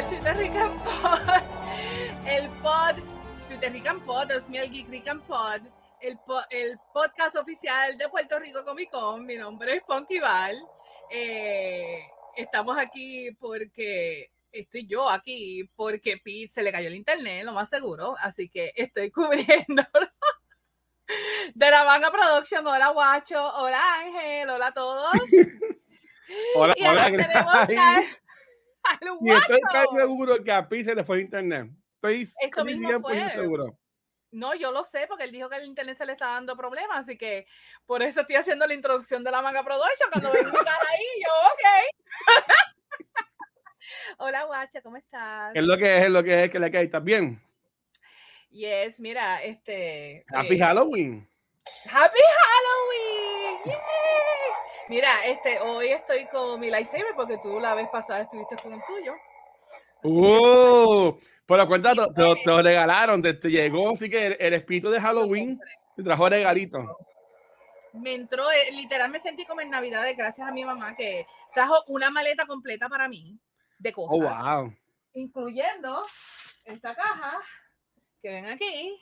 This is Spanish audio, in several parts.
al Twitter Rican Pod, el pod, Twitter Rican Pod, Dios mío, el Geek Rican Pod, el, el podcast oficial de Puerto Rico Comic Con. Mi nombre es Ponky Val. Eh, estamos aquí porque estoy yo aquí porque Pete se le cayó el internet, lo más seguro, así que estoy cubriendo de la manga production. Hola Guacho, hola Ángel, hola a todos. hola, y hola, y estoy casi seguro que a Pete se le fue el internet. Estoy Eso mismo fue. seguro. No, yo lo sé porque él dijo que el internet se le está dando problemas, así que por eso estoy haciendo la introducción de la manga production. Cuando ven mi cara ahí, yo, ok. Hola, Guacha, ¿cómo estás? Es lo que es, es lo que es, que le cae. ¿Estás bien? Yes, mira, este. Happy eh, Halloween. Happy Halloween. Mira, este, hoy estoy con mi lightsaber porque tú la vez pasada estuviste con el tuyo. ¡Uh! Por cuenta, te, te, lo regalaron, te, llegó, así que el, espíritu de Halloween te trajo regalito. Me entró, eh, literal me sentí como en Navidades, gracias a mi mamá que trajo una maleta completa para mí de cosas. Oh, wow. Incluyendo esta caja que ven aquí.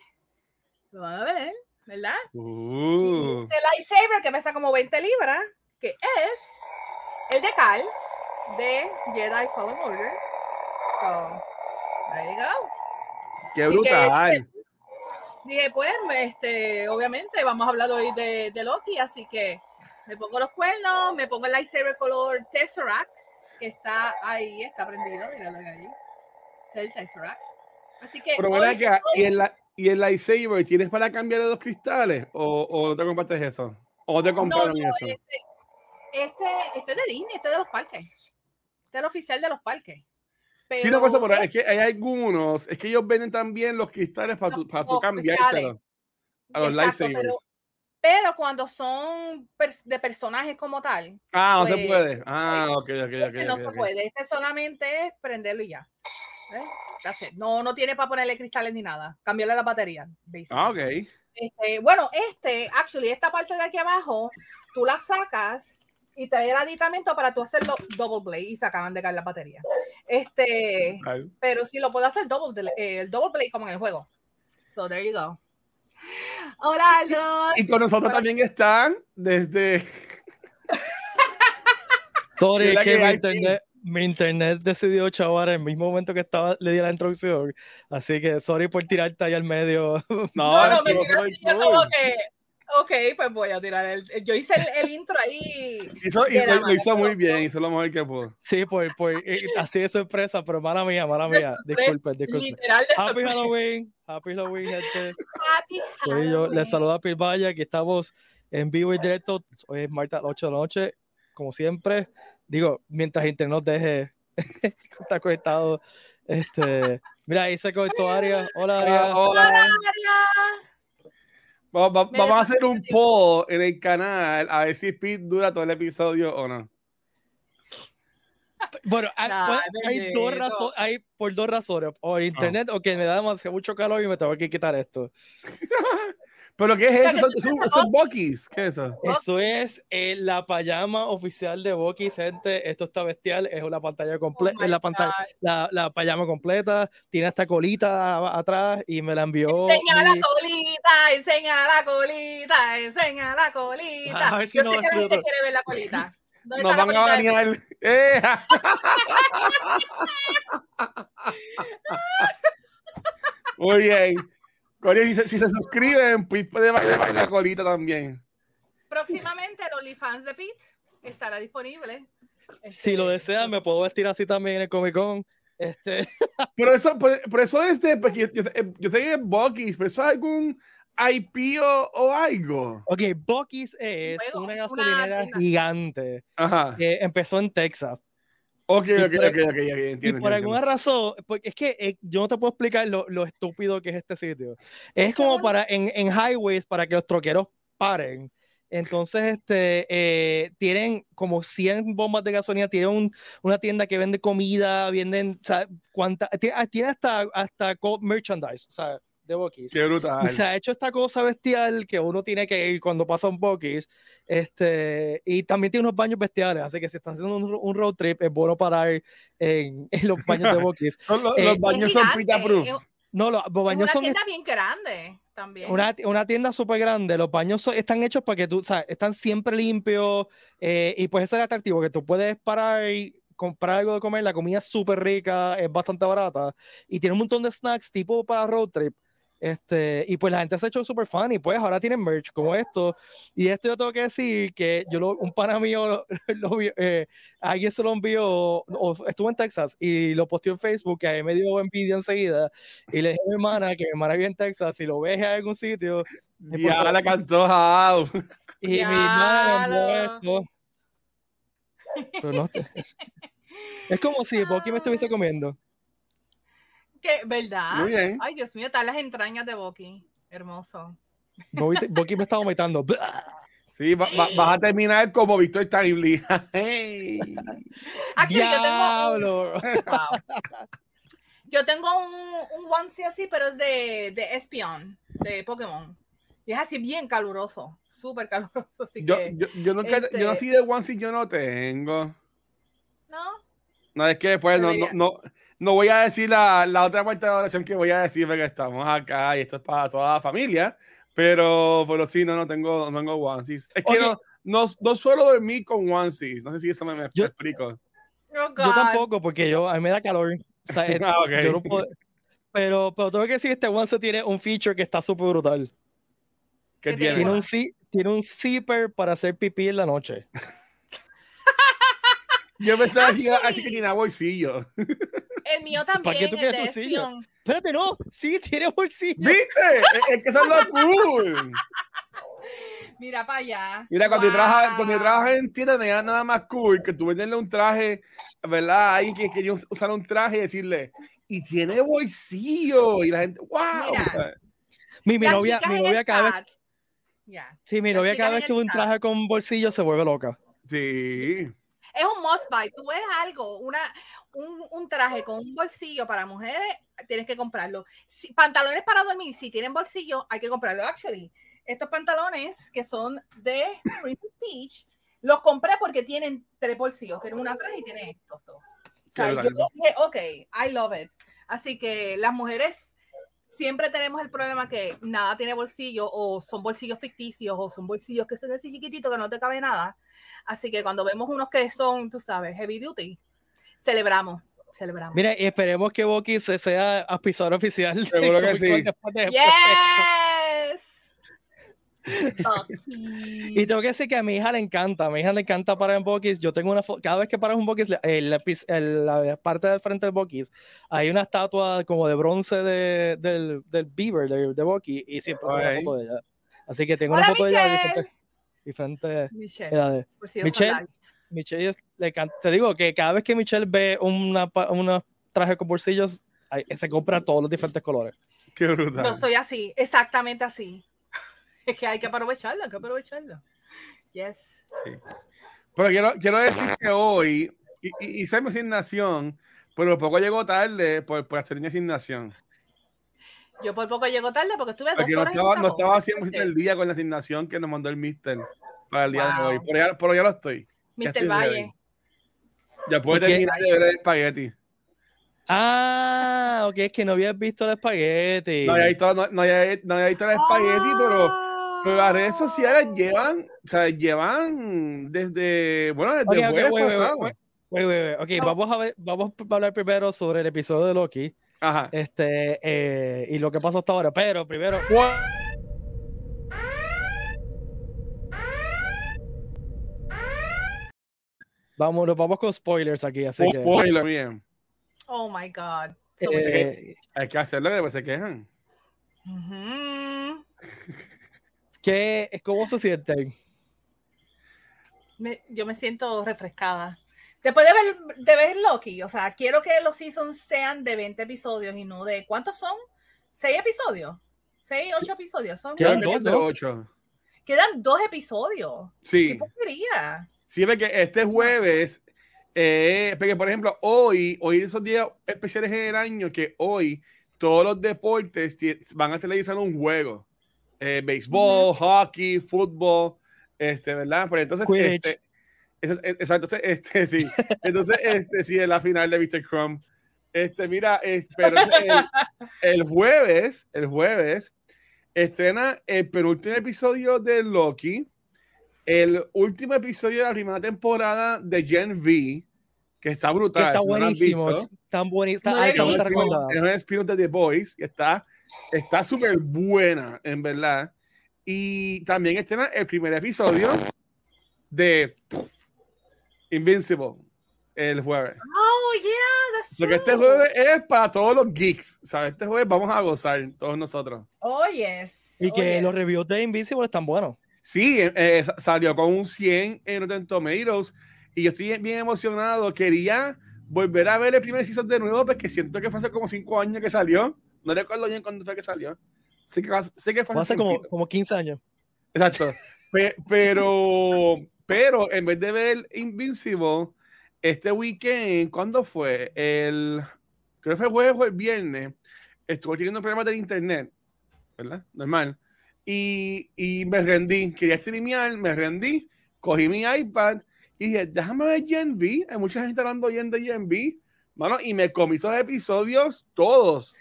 Lo van a ver, ¿verdad? Uh. El lightsaber que pesa como 20 libras, que es el de Cal de Jedi Fallen Order. So, There Qué brutal. dije, pues, este, obviamente, vamos a hablar hoy de, de, Loki, así que me pongo los cuernos, me pongo el lightsaber color Tesseract, que está ahí, está prendido, míralo ahí. Es el Tesseract. Así que. Pero que, ¿y, el, ¿y el lightsaber tienes para cambiar de dos cristales? ¿O, o no te compartes eso? ¿O te compraron no, no, eso? Este, este, este es de Disney, este es de los parques. Este es el oficial de los parques. Pero, sí, no pasa por ahí, es que hay algunos, es que ellos venden también los cristales para tu, para tu cambiárselo a los lightsabers. Pero, cuando son de personajes como tal. Ah, no se pues, puede. Ah, ok, ok, ok. Este no se puede. Este solamente es prenderlo y ya. No, no tiene para ponerle cristales ni nada. Cambiarle la batería. Ah, ok. Este, bueno, este, actually, esta parte de aquí abajo, tú la sacas y trae el aditamento para tú hacerlo double blade y se acaban de caer la batería. Este, pero sí lo puedo hacer double, eh, el double blade como en el juego. So there you go. Hola, Aldo. Y con nosotros también están desde. Sorry, que, mi internet, mi internet decidió chavar en el mismo momento que estaba, le di la introducción. Así que sorry por tirarte ahí al medio. No, no, me como que Ok, pues voy a tirar el. Yo hice el, intro ahí. Hizo, y lo, hizo muy bien, hizo lo mejor que pudo. Sí, pues, pues así de sorpresa, pero mala mía, mala mía. Disculpen, disculpen. Happy Halloween, Happy Halloween, gente. Happy Halloween. Yo les saludo a Pilvaya, aquí estamos en vivo y directo. Hoy es martes a las 8 de la noche, como siempre. Digo, mientras Internet nos deje estar conectado. Este, mira, ahí se conectó Aria. Hola, Aria. Hola, Aria. Vamos, a hacer un poll en el canal a ver si Pete dura todo el episodio o no. Bueno, hay, dos razones, hay por dos razones. O internet, o que me da demasiado mucho calor y me tengo que quitar esto. ¿Pero qué es eso? ¿Son, Bucky's? ¿Qué es eso? Eso es eh, la payama oficial de Bucky's, gente. Esto está bestial. Es una pantalla completa. Oh la pantalla, la, la, payama completa. Tiene esta colita atrás y me la envió. Enseña la colita, enseña la colita, enseña la colita. A ver si Yo no sé que la gente quiere ver la colita. Nos van a bañar. ¡Eh! Muy bien si, se suscriben, pues puede bailar la colita también. Próximamente el OnlyFans de Pete estará disponible. Si lo este, desean, me puedo vestir así también en el Comic Con. Este... Pero eso, pues, por, eso es de, porque yo, yo, sé que es Bucky's, pero eso es algún IP o, algo. Ok, Bucky's es una gasolinera gigante Ajá. que empezó en Texas. Ok, ok, ok, ok, entiendo. Y por alguna razón, porque es que eh, yo no te puedo explicar lo, lo, estúpido que es este sitio. Es como para en, en highways para que los troqueros paren. Entonces, este, eh, tienen como 100 bombas de gasolina, tienen una tienda que vende comida, venden, o sea, cuánta, tiene, hasta, hasta merchandise, o sea, de Bucky's. Qué brutal. Y se ha hecho esta cosa bestial que uno tiene que ir cuando pasa un Bucky's. Este, y también tiene unos baños bestiales, así que si estás haciendo un, un road trip, es bueno parar en, en los baños de Bucky's. Son los, Eh, los Es baños son pita proof. Es, No, los es baños una son tienda bien grande también. una, una tienda súper grande. Los baños son- están hechos para que tú, o sea, están siempre limpios. eh, y pues ese es el atractivo, que tú puedes parar y comprar algo de comer. La comida es súper rica, es bastante barata. Y tiene un montón de snacks tipo para road trip. Este, y pues la gente se ha hecho súper fan y pues ahora tienen merch como esto. Y esto yo tengo que decir que yo lo, un pana mío, lo, lo eh, alguien se lo envió, o estuvo en Texas y lo posteó en Facebook, que a mí me dio envidia enseguida. Y le dije a mi hermana que mi hermana vive en Texas, si lo ves en algún sitio, Ya favor. la cantó House. y mi hermana Diablo. esto. Pero no es como si Bucky me estuviese comiendo. ¿Qué? ¿Verdad? Muy bien. Ay, Dios mío, están las entrañas de Bucky. Hermoso. Bucky me estaba vomitando. Sí, va- va- vas a terminar como Víctor Timely. Hey. Actually, yo tengo un, Diablo. Wow. Yo tengo un, un onesie así, pero es de, de Espion, de Pokémon. Y es así bien caluroso, súper caluroso. Así Yo, que, yo, yo nunca, este- yo no soy de onesie, yo no tengo. ¿no? No, es que después no, no, Debería. no, no voy a decir la, la otra parte de la oración que voy a decir porque estamos acá y esto es para toda la familia. Pero, pero sí, no, no tengo, no tengo onesies. Es que no, no, no suelo dormir con onesies. No sé si eso me, me Yo- explico. Oh, Yo tampoco, porque yo, a mí me da calor. O sea, eh, Ah, ok. yo no puedo- pero, pero tengo que decir, este one se tiene un feature que está súper brutal. ¿Qué ¿Qué tiene? Tiene un, zi- tiene un zipper para hacer pipí en la noche. Yo pensaba que iba a Actually- decir que tenía bolsillo. El mío ¿Para también, qué tú quieres de tu silla? Espion. Espérate, no, sí, tiene bolsillo. ¿Viste? Es, que eso es lo cool. Mira para allá. Mira, cuando, yo Wow. trabajas, cuando yo trabajaba en tienda, no era nada más cool que tú venderle un traje, ¿verdad? Alguien que quería us- usar un traje y decirle, y tiene bolsillo. Y la gente, wow. Mira. o sea, Mi, mi novia, mi novia cada vez, sí, mi novia cada vez que ve un traje con bolsillo se vuelve loca. sí. Es un must buy. Tú ves algo, una, un, un traje con un bolsillo para mujeres, tienes que comprarlo. Si- pantalones para dormir, si tienen bolsillo, hay que comprarlo. Actually, estos pantalones que son de Peach, los compré porque tienen tres bolsillos. Tienen una atrás y tienen estos dos. O sea, yo dije, ok, I love it. Así que las mujeres siempre tenemos el problema que nada tiene bolsillo o son bolsillos ficticios o son bolsillos que son así chiquititos que no te cabe nada. Así que cuando vemos unos que son, tú sabes, heavy duty, celebramos, celebramos. Mira, y esperemos que Bucky se sea auspiciador oficial. Seguro que sí. después de- Yes. Y tengo que decir que a mi hija le encanta, a mi hija le encanta parar en Bucky's. Yo tengo una foto, cada vez que paras un la- el- el- la parte del frente del Bucky's, hay una estatua como de bronce de, del, del Beaver, de, de Bucky, y siempre tengo una foto de ella. Así que tengo Hola, una foto de ella de Michelle. diferentes, diferentes Michelle, edades. por si Michelle. Michelle le encanta. Te digo que cada vez que Michelle ve una, una traje con bolsillos, se compra todos los diferentes colores. Qué brutal. Yo soy así, exactamente así. Es que hay que aprovecharlo, hay que aprovecharlo. Yes. Pero quiero, quiero decir que hoy y, y, hice mi asignación, pero poco llegó tarde por, por hacer mi asignación. Yo por poco llego tarde porque estuve dos Porque no horas en estaba, no estaba haciendo el día con la asignación que nos mandó el Mister para el día de hoy. Pero ya, pero ya lo estoy. Ya estoy Mr. ready. Valle. Ya puedo terminar de ver el espagueti. Ah, ok, es que no habías visto el espagueti. No había visto, no, no había, no había visto el espagueti, pero, pero las redes sociales llevan, o sea, llevan desde, bueno, desde Ok, el jueves wait, wait, pasado. wait, wait. Ok, No. vamos a ver, vamos a hablar primero sobre el episodio de Loki. Ajá. Este, eh, y lo que pasó hasta ahora. Pero primero, vamos, nos vamos con spoilers aquí, así que. Spoiler, bien. Oh my God. So eh, Hay que hacerlo que después se quejan. Ujú. ¿Qué, ¿Cómo se sienten? Me- yo me siento refrescada. Después de ver, de ver Loki, o sea, quiero que los seasons sean de 20 episodios y no de. ¿Cuántos son? ¿Seis episodios? ¿Seis, ocho episodios? Son Quedan dos, de ¿no? ocho. Quedan dos episodios. ¿Qué Sí. porquería? Sí, ve que este jueves, eh, porque por ejemplo, hoy, hoy esos días especiales en el año, que hoy todos los deportes van a televisar un juego. Eh, béisbol, hockey, fútbol, este, ¿verdad? Pero entonces, Quidditch. este, eh, exacto, entonces, este, sí. Entonces, este, sí, es la final de Mr. Crumb. Este, mira, es, pero el, el jueves, el jueves, estrena el penúltimo episodio de Loki, el último episodio de la primera temporada de Gen V, que está Que brutal. está no lo has buenísimo. visto. Tan buenísimo. No Está he Es un spin-off de The Boys y está está súper buena, en verdad. Y también estrena el primer episodio de Invincible el jueves. Oh, yeah, that's true. Porque este jueves es para todos los geeks, ¿sabes? Este jueves vamos a gozar todos nosotros. Oh, yes. Y Oh, que yes. los reviews de Invisible están buenos. Sí, eh, eh, sa- salió con un 100 en Rotten Tomatoes y yo estoy bien emocionado. Quería volver a ver el primer season de nuevo porque siento que fue hace como 5 años que salió. No recuerdo bien cuándo fue que salió. Sé que, sé que fue Fue hace como, como 15 años. Exacto. Pe- pero, pero en vez de ver Invincible, este weekend, ¿cuándo fue? El, creo que fue el jueves o el viernes, estuve teniendo problemas del internet, ¿verdad? Normal. Y, y me rendí, quería streamear, me rendí, cogí mi iPad y dije, déjame ver Gen V. Hay mucha gente hablando bien de Gen V. Mano, y me comí esos episodios todos.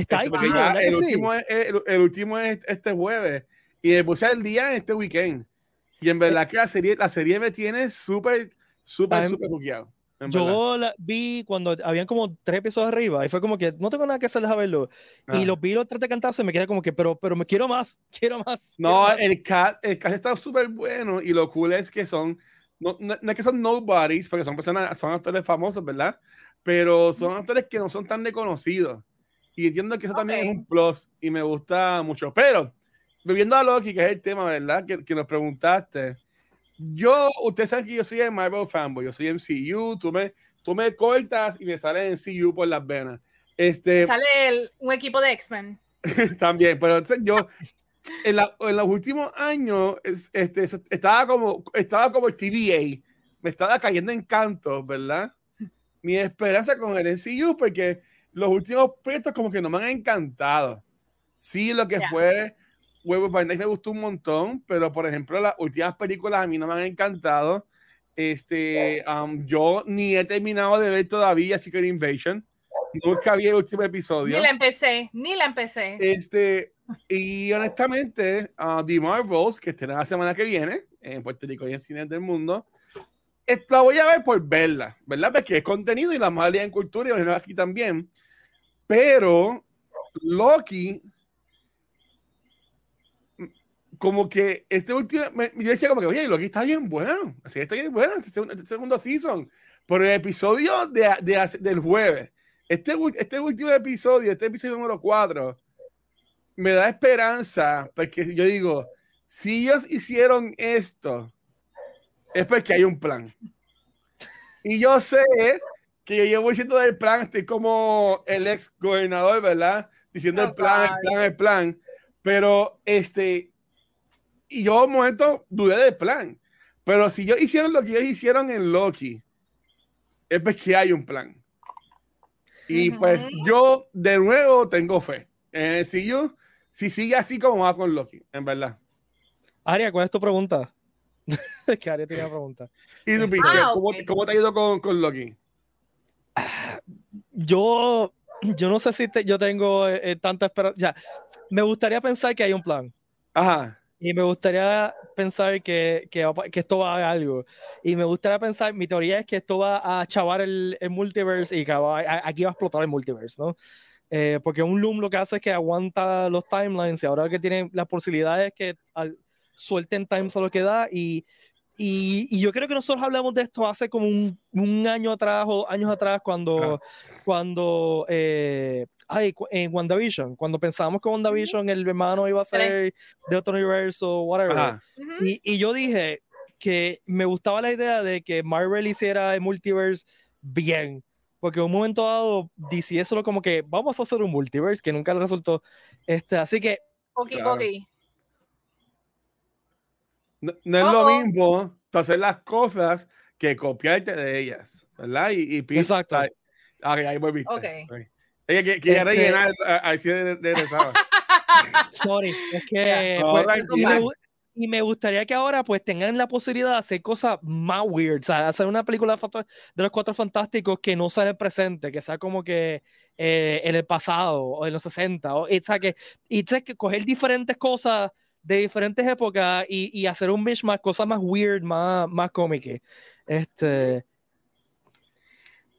Está Este, ahí, ¿verdad que el, sí? último es, el, el último es este jueves. Y me puse al día en este weekend. Y en verdad que la serie, la serie me tiene súper, súper, súper buqueado. Yo la vi cuando habían como tres episodios arriba y fue como que no tengo nada que hacer, deja verlo. Ah. Y los vi los tres de cantazo y me quedé como que, pero, pero me quiero más, quiero más. quiero No, más. el cast, el cast está súper bueno y lo cool es que son, no, no, no es que son nobodies, porque son personas, son actores famosos, ¿verdad? Pero son actores que no son tan reconocidos. Y entiendo que eso también Ok. es un plus y me gusta mucho. Pero, volviendo a Loki, que es el tema, ¿verdad? Que, que nos preguntaste. Yo, ustedes saben que yo soy el Marvel fanboy, yo soy MCU, tú me, tú me cortas y me sale MCU por las venas. Este, Sale el- un equipo de X-Men. también, pero entonces yo en, la- en los últimos años es- este, estaba como estaba como el TVA, me estaba cayendo en canto, ¿verdad? Mi esperanza con el NCU porque los últimos proyectos como que no me han encantado. Sí, lo que Ya. fue Huevos by Night me gustó un montón, pero por ejemplo las últimas películas a mí no me han encantado. Este, um, yo ni he terminado de ver todavía Secret Invasion. Nunca vi el último episodio. Ni la empecé, ni la empecé. Este, y honestamente, uh, The Marvels, que estará la semana que viene en Puerto Rico y en cines del mundo, la voy a ver por verla, ¿verdad? Porque es contenido y la mayoría en cultura y aquí también. Pero Loki, como que este último, me- yo decía como que, oye, Loki está bien bueno, así está bien bueno, este, segundo- este segundo season. Pero el episodio de, de- del jueves, este, este último episodio, este episodio número 4, me da esperanza, porque yo digo, si ellos hicieron esto, es porque hay un plan. Y yo sé que yo llevo diciendo del plan, estoy como el ex gobernador, ¿verdad? Diciendo el Oh, plan, el plan, el plan. Pero este, y yo un momento dudé del plan. Pero si ellos hicieron lo que ellos hicieron en Loki, es porque hay un plan. Y Ujú. pues yo de nuevo tengo fe. Eh, si yo, si sigue así como va con Loki, en verdad. Aria, ¿cuál es tu pregunta? que Aria tenía una pregunta. ¿Y Peter, Ah, ¿cómo, ok. cómo te ha ido con, con Loki? Yo, yo no sé si te- yo tengo eh, eh, tanta esperanza. Me gustaría pensar que hay un plan. Ajá. Y me gustaría pensar que, que, va a pa- que esto va a algo. Y me gustaría pensar, mi teoría es que esto va a chavar el, el multiverse y que va- a- aquí va a explotar el multiverse, ¿no? Eh, porque un Loom lo que hace es que aguanta los timelines y ahora que tiene las posibilidades que al, suelten times a lo que da y, y, y yo creo que nosotros hablamos de esto hace como un, un año atrás o años atrás cuando, cuando eh, ay, en WandaVision, cuando pensábamos que WandaVision el hermano iba a ser de otro universo, whatever. Y, y yo dije que me gustaba la idea de que Marvel hiciera el multiverse bien. Porque en un momento dado, DC es solo como que vamos a hacer un multiverse, que nunca le resultó. Este, así que Ok, Claro. ok. No, no es Oh, lo oh. mismo tú hacer las cosas que copiarte de ellas, ¿verdad? Y, y Exacto. ok, ahí volviste. Ok. Ok. Ella que, que Este- rellenar cine de, de regresaba. Sorry, es que No, pues, y, me, y me gustaría que ahora pues tengan la posibilidad de hacer cosas más weird, o sea, hacer una película de de los cuatro fantásticos que no sea en el presente, que sea como que eh, en el pasado o en los 60, o, o sea, que, y o sea, que coger diferentes cosas de diferentes épocas y, y hacer un mishmash, cosas más weird, más, más cómicas. Este,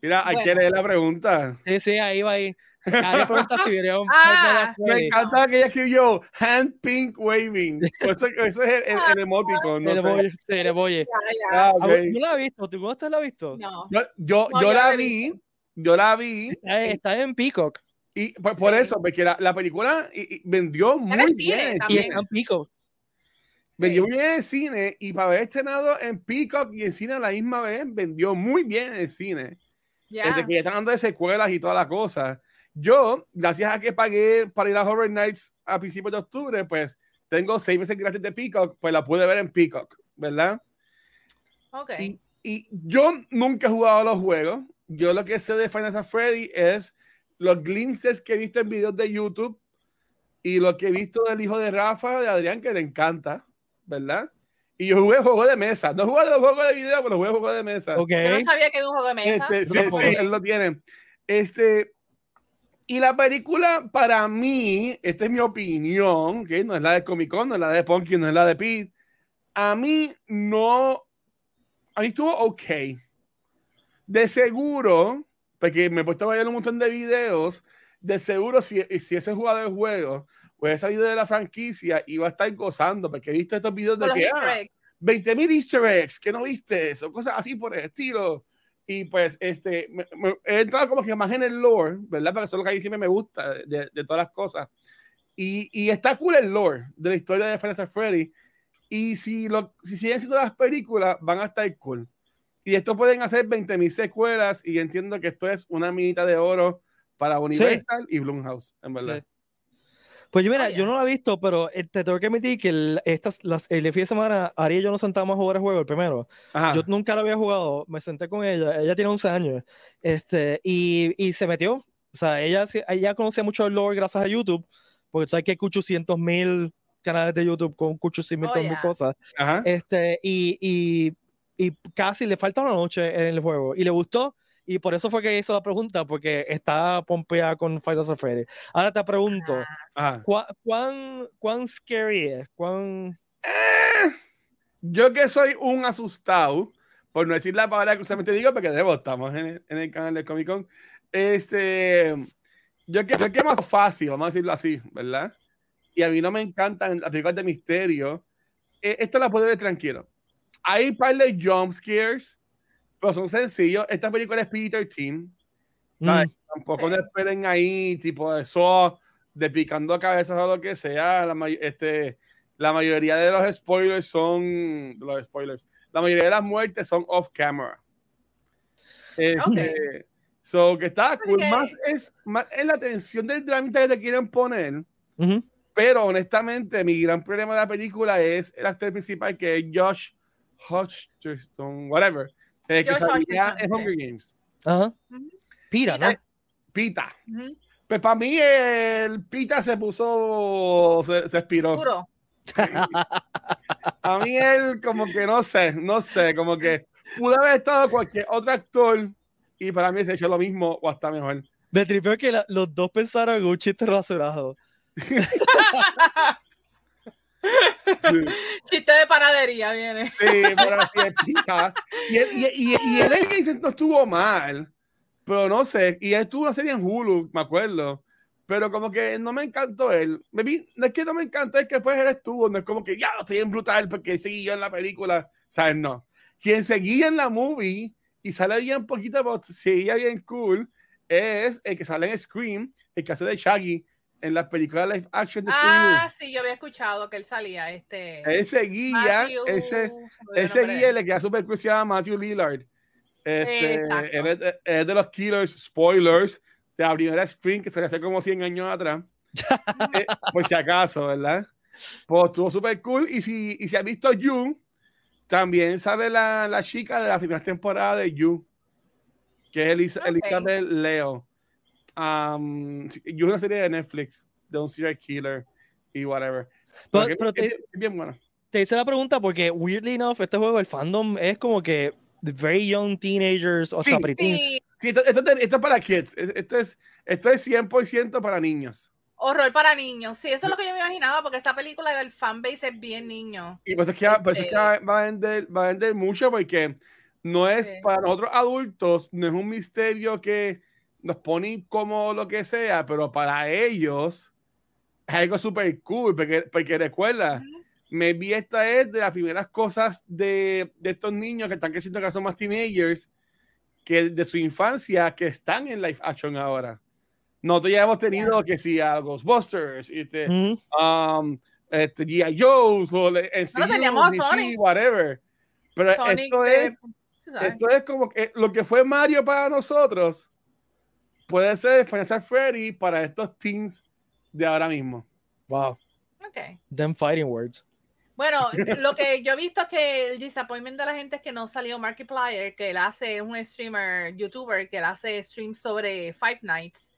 Mira, hay que leer la pregunta. sí, sí, ahí va ahí. Ah, Me encanta que ella escribió hand pink waving. Eso, eso es el, el, el emoticon, no El sé. sí, el emoji. Ah, ok. Ah, ¿No la has visto? ¿Tú conoces la has visto? No. Yo, yo, No, yo yo la vi, yo la vi, Está, está en Peacock. Y por, por Sí. eso, porque la, la película y- y vendió muy en bien. Y está en Peacock. Vendió Sí. muy bien en el cine y para haber estrenado en Peacock y en cine a la misma vez, vendió muy bien en el cine. Ya. Desde que ya están dando de secuelas y toda la cosa. Yo, gracias a que pagué para ir a Horror Nights a principios de octubre, pues tengo seis meses gratis de Peacock, pues la pude ver en Peacock, ¿verdad? Ok. Y, y yo nunca he jugado a los juegos. Yo lo que sé de Final Fantasy Freddy es los glimpses que he visto en videos de YouTube y lo que he visto del hijo de Rafa, de Adrián, que le encanta, ¿verdad? Y yo jugué juego de mesa. No jugué de juego de video, pero jugué juego de mesa. Ok. Yo no sabía que era un juego de mesa. Este, sí, sí, él lo tiene. Este, y la película, para mí, esta es mi opinión, que no es la de Comic Con, no es la de Punky, no es la de Pete. A mí no. A mí estuvo ok. De seguro, porque me he puesto a ver un montón de videos, de seguro, si, si ese jugador del juego hubiese salido de la franquicia, iba a estar gozando, porque he visto estos videos de que. ah, eggs. 20 mil easter eggs que no viste eso, cosas así por el estilo. Y pues, este, me- me- he entrado como que más en el lore, ¿verdad? Porque eso es lo que a mí siempre me gusta de, de todas las cosas. Y, y está cool el lore de la historia de Final Freddy. Y si, lo, si siguen siendo las películas, van a estar cool. Y esto pueden hacer 20 mil secuelas. Y entiendo que esto es una minita de oro para Universal y Blumhouse, en verdad. Sí. Pues yo, mira, Oh, yeah. yo no la he visto, pero eh, te tengo que admitir que el, estas, las, el fin de semana, Ari y yo nos sentamos a jugar el juego, el primero. Ajá. Yo nunca lo había jugado, me senté con ella, ella tiene 11 años, este, y, y se metió. O sea, ella, sí- ella conocía mucho el lore gracias a YouTube, porque sabes que hay 800 mil canales de YouTube con 800 Oh, mil yeah. cosas. Ajá. Este, y, y, y casi le falta una noche en el juego, y le gustó. Y por eso fue que hizo la pregunta, porque está pompeada con Final Fantasy. Ahora te pregunto, Ajá. ¿cuán, cuán, scary es? ¿Cuán... Eh, yo que soy un asustado, por no decir la palabra que justamente digo, porque de nuevo estamos en el, en el canal de Comic Con, este, yo que, yo que más fácil, vamos a decirlo así, ¿verdad? Y a mí no me encantan las películas de misterio. Eh, Esta la puedo ver tranquilo. Hay un par de jump scares, pero son sencillos. Esta película es PG-13. ¿sabes? Mm, Tampoco no esperen ahí, tipo de eso, de picando cabezas o lo que sea. La, este, la mayoría de los spoilers son. Los spoilers. La mayoría de las muertes son off camera. Este, So, que está cool. Ok. Más es, más es la tensión del dramita que te quieren poner. ujú. Pero honestamente, mi gran problema de la película es el actor principal que es Josh Hutcherson, whatever, eh, que salía en Hunger Games. Ajá. Ujú. Pira, ¿no? Pira. Pita. Ujú. Pues para mí el Pita se puso, se, se expiró. Puro. A mí él como que no sé, no sé, como que pudo haber estado cualquier otro actor y para mí se ha hecho lo mismo o hasta mejor. Me tripeó que la- los dos pensaron en un chiste rasurado. Sí, Chiste de panadería viene. sí, pero así es. Y, él- y, y, y él en Vincent no estuvo mal, pero no sé, y él estuvo una serie en Hulu, me acuerdo. Pero como que no me encantó él. Me vi, no es que no me encantó, es que después él estuvo, no es como que ya lo estoy en brutal porque seguí yo en la película. ¿Sabes? No. Quien seguía en la movie y sale bien poquito, pero seguía bien cool, es el que sale en Scream, el que hace de Shaggy en las películas live action de Ah, sí, yo había escuchado que él salía. Este. Scream. Él seguía, Matthew- ese, ese nombre guía le queda super cool, se llama Matthew Lillard. Este, es, de, es de los Killers, spoilers, de la primera Scream que se le hace como 100 años atrás. Eh, por si acaso, ¿verdad? Pues estuvo súper cool. Y si, y si has visto You, también sale la, la chica de la primera temporada de You, que es Elisa-. Elizabeth Leo. Um, yo una serie de Netflix de un serial killer y whatever. Pero- Pero te- es bien bueno. Te hice la pregunta porque, weirdly enough, este juego, el fandom es como que the very young teenagers, o Sí. preteens. Sí, Sí, esto, esto, esto es para kids. Esto es, esto es 100% para niños. horror para niños. Sí, eso es lo que yo me imaginaba, porque esta película del fanbase es bien niño. Y pues es que, por eso es que va, va a vender, va a vender mucho porque no es Sí. para nosotros adultos, no es un misterio que nos pone como lo que sea, pero para ellos es algo súper cool, porque, porque recuerda, maybe esta es de las primeras cosas de, de estos niños que están creciendo, que son más teenagers, que de su infancia, que están en live action ahora. Nosotros ya hemos tenido que sí, a Ghostbusters, este, Ujú. um, este, G.I. Joe's, o MCU, teníamos DC, Sonic. whatever. Pero Sonic esto, de- es, esto es como que lo que fue Mario para nosotros puede ser Final Fantasy Freddy para estos teens de ahora mismo. Wow. Ok. Them fighting words. Bueno, lo que yo he visto es que el disappointment de la gente es que no salió Markiplier, que él hace es un streamer, youtuber, que él hace streams sobre Five Nights.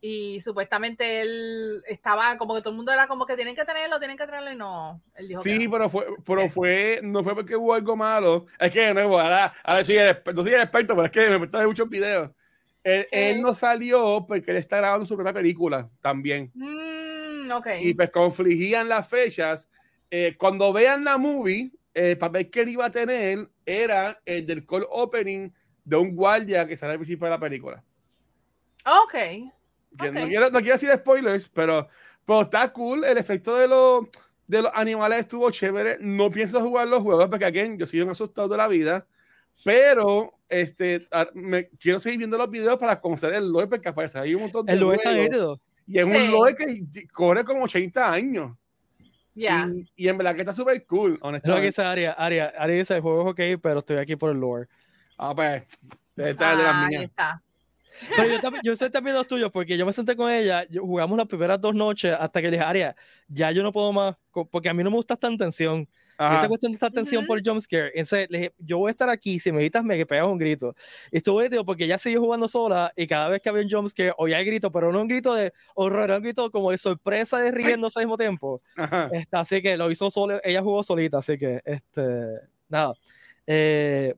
Y supuestamente él estaba como que todo el mundo era como que tienen que tenerlo, tienen que tenerlo y no. Él dijo que Sí, no. pero fue, pero Sí. fue, no fue porque hubo algo malo. Es que de nuevo, ahora, ahora el experto, no soy el experto, pero es que me meto muchos videos. Él, él no salió porque él está grabando su propia película también. Mm, ok. y pues confligían las fechas. Eh, cuando vean la movie, el papel que él iba a tener era el del call opening de un guardia que sale al principio de la película. Ok. Que no, quiero, no quiero decir spoilers, pero, pero está cool. El efecto de los, de los animales estuvo chévere. No pienso jugar los juegos porque, again, yo soy un asustado de la vida. Pero este, a- me, quiero seguir viendo los videos para conocer el lore porque aparece ahí un montón de El lugar está nítido. Y es Sí. un lore que corre como 80 años. Ya. Y, y en verdad que está súper cool, Es honestamente. dice Aria. Aria, Aria dice, el juego es ok, pero estoy aquí por el lore. Ah, pues, esta es de las Ahí mías. está. Pero yo, también- yo sé también los tuyos, porque yo me senté con ella, yo- jugamos las primeras dos noches hasta que le dije, Aria, ya yo no puedo más, porque a mí no me gusta esta tensión. Ajá. Esa cuestión de esta tensión Ujú. por el jumpscare. Entonces le dije, yo voy a estar aquí, si me gritas, me pegas un grito. Y estuvo nítido porque ella siguió jugando sola y cada vez que había un jumpscare, oía el grito, pero no un grito de horror, era un grito como de sorpresa de riéndose al mismo tiempo. Ajá. Este, así que lo hizo solo, ella jugó solita, así que, este, nada. Eh,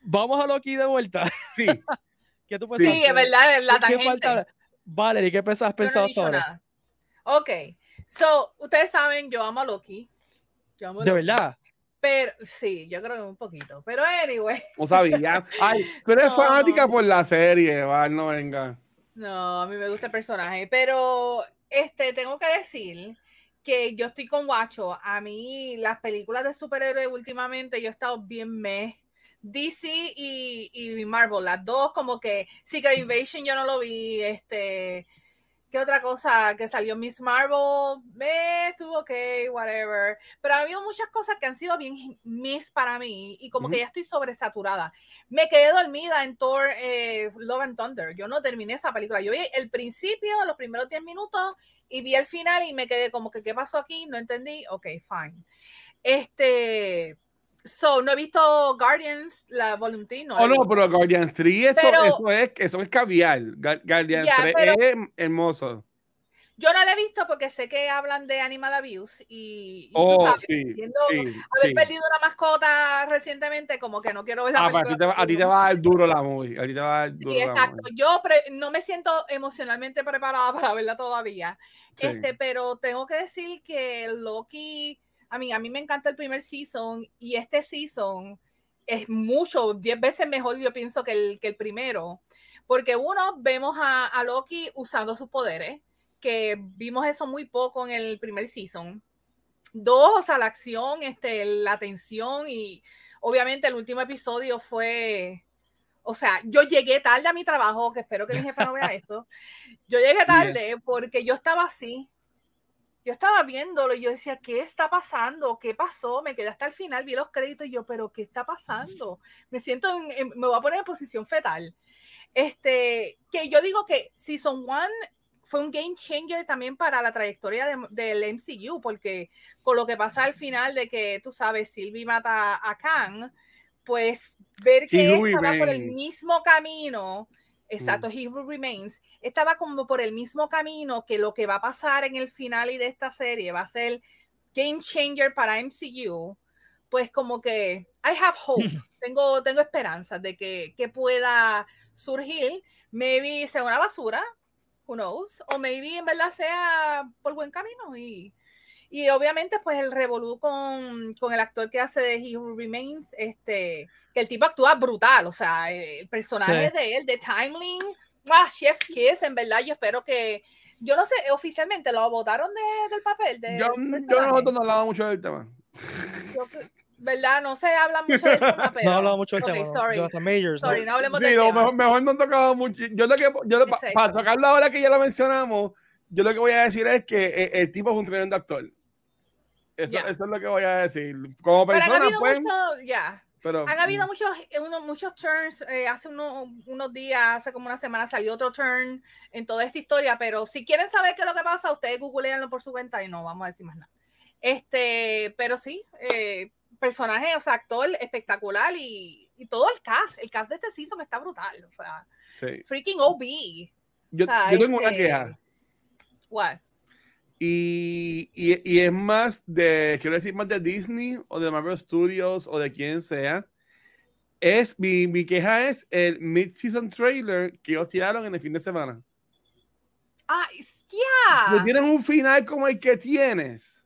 vamos a Loki de vuelta. Sí, ¿Qué tú Sí. Sí, pensaste? es verdad, es la ¿Qué- ¿Qué tangente. falta? Valerie, ¿qué pensás, no pensado dicho ahora? nada. Ok. So, ustedes saben, yo amo a Loki. Yo De verdad. Pero, sí, yo creo que un poquito. Pero, anyway. no sabía. Ay, tú eres No. fanática por la serie, Val, no venga. No, a mí me gusta el personaje, pero este tengo que decir que yo estoy con Guacho. A mí las películas de superhéroes últimamente yo he estado bien meh. DC y, y Marvel, las dos como que Secret Invasion yo no lo vi, este ¿qué otra cosa que salió Miss Marvel? Me estuvo ok, whatever. Pero ha habido muchas cosas que han sido bien miss para mí y como que ya estoy sobresaturada. Me quedé dormida en Thor eh, Love and Thunder. Yo no terminé esa película. Yo vi el principio, los primeros 10 minutos y vi el final y me quedé como que, ¿qué pasó aquí? No entendí. Ok, fine. Este. So, no he visto Guardians, la Voluntary. No, la Oh, no, pero Guardians 3, esto, Pero- eso, es, eso es caviar. Gu- Guardians Ya, 3 pero- es hermoso. Yo no la he visto porque sé que hablan de animal abuse y, y tú Oh, sabes, sí, viendo sí, haber sí. perdido una mascota recientemente, como que no quiero ver la Ah, pero a ti, te, a ti te va a dar duro la movie. A ti te va a dar duro Sí, la exacto. movie. Yo no me siento emocionalmente preparada para verla todavía. Este, pero tengo que decir que Loki, a mí, a mí me encanta el primer season y este season es mucho, 10 veces mejor, yo pienso, que el, que el primero. Porque uno, vemos a, a Loki usando sus poderes, que vimos eso muy poco en el primer season. Dos, o sea, la acción, este, la tensión y obviamente el último episodio fue, o sea, yo llegué tarde a mi trabajo, que espero que mi jefa no vea esto. Yo llegué tarde porque yo estaba así. Yo estaba viéndolo y yo decía, ¿qué está pasando? ¿Qué pasó? Me quedé hasta el final, vi los créditos y yo, ¿pero qué está pasando? Me siento, en- en- me voy a poner en posición fetal. Este, que yo digo que Season 1 fue un game changer también para la trayectoria de- del MCU, porque con lo que pasa al final de que, tú sabes, Sylvie mata a Kang, pues ver que He estaba por el mismo camino exacto, He Who Remains, estaba como por el mismo camino que lo que va a pasar en el final y de esta serie va a ser game changer para MCU, pues como que I have hope, tengo, tengo esperanzas de que, que pueda surgir, maybe sea una basura, who knows, o maybe en verdad sea por buen camino y, y obviamente pues el revolú con, con, el actor que hace de He Who Remains, este, que el tipo actúa brutal, o sea, el personaje sí. de él, de Timeline, ah, Chef Kiss, en verdad yo espero que, yo no sé, oficialmente lo votaron de, del papel. De, yo, yo nosotros no hablaba mucho del tema. Yo, ¿Verdad? No se habla mucho del tema. Pero... No hablaba mucho del okay, tema. Sorry. No. Majors, sorry, no. no hablemos sí, del no, tema. mejor, mejor no tocaba mucho. Yo que, yo, para pa tocarlo ahora que ya lo mencionamos, yo lo que voy a decir es que el, el tipo es un tremendo actor. Eso, yeah. eso, es lo que voy a decir. Como persona, pues. Mucho, yeah. Pero, Han habido muchos, uno, muchos turns. Eh, hace uno, unos días, hace como una semana, salió otro turn en toda esta historia. Pero si quieren saber qué es lo que pasa, ustedes googleanlo por su cuenta y no vamos a decir más nada. Este, pero sí, eh, personaje, o sea, actor espectacular y, y, todo el cast. El cast de este season está brutal. O sea, sí. freaking OB. Yo, o sea, yo tengo este, una queja. What? Y, y, y, es más de, quiero decir, más de Disney o de Marvel Studios o de quien sea. Es, mi, mi queja es el mid-season trailer que ellos tiraron en el fin de semana. Ah, yeah. No tienen un final como el que tienes.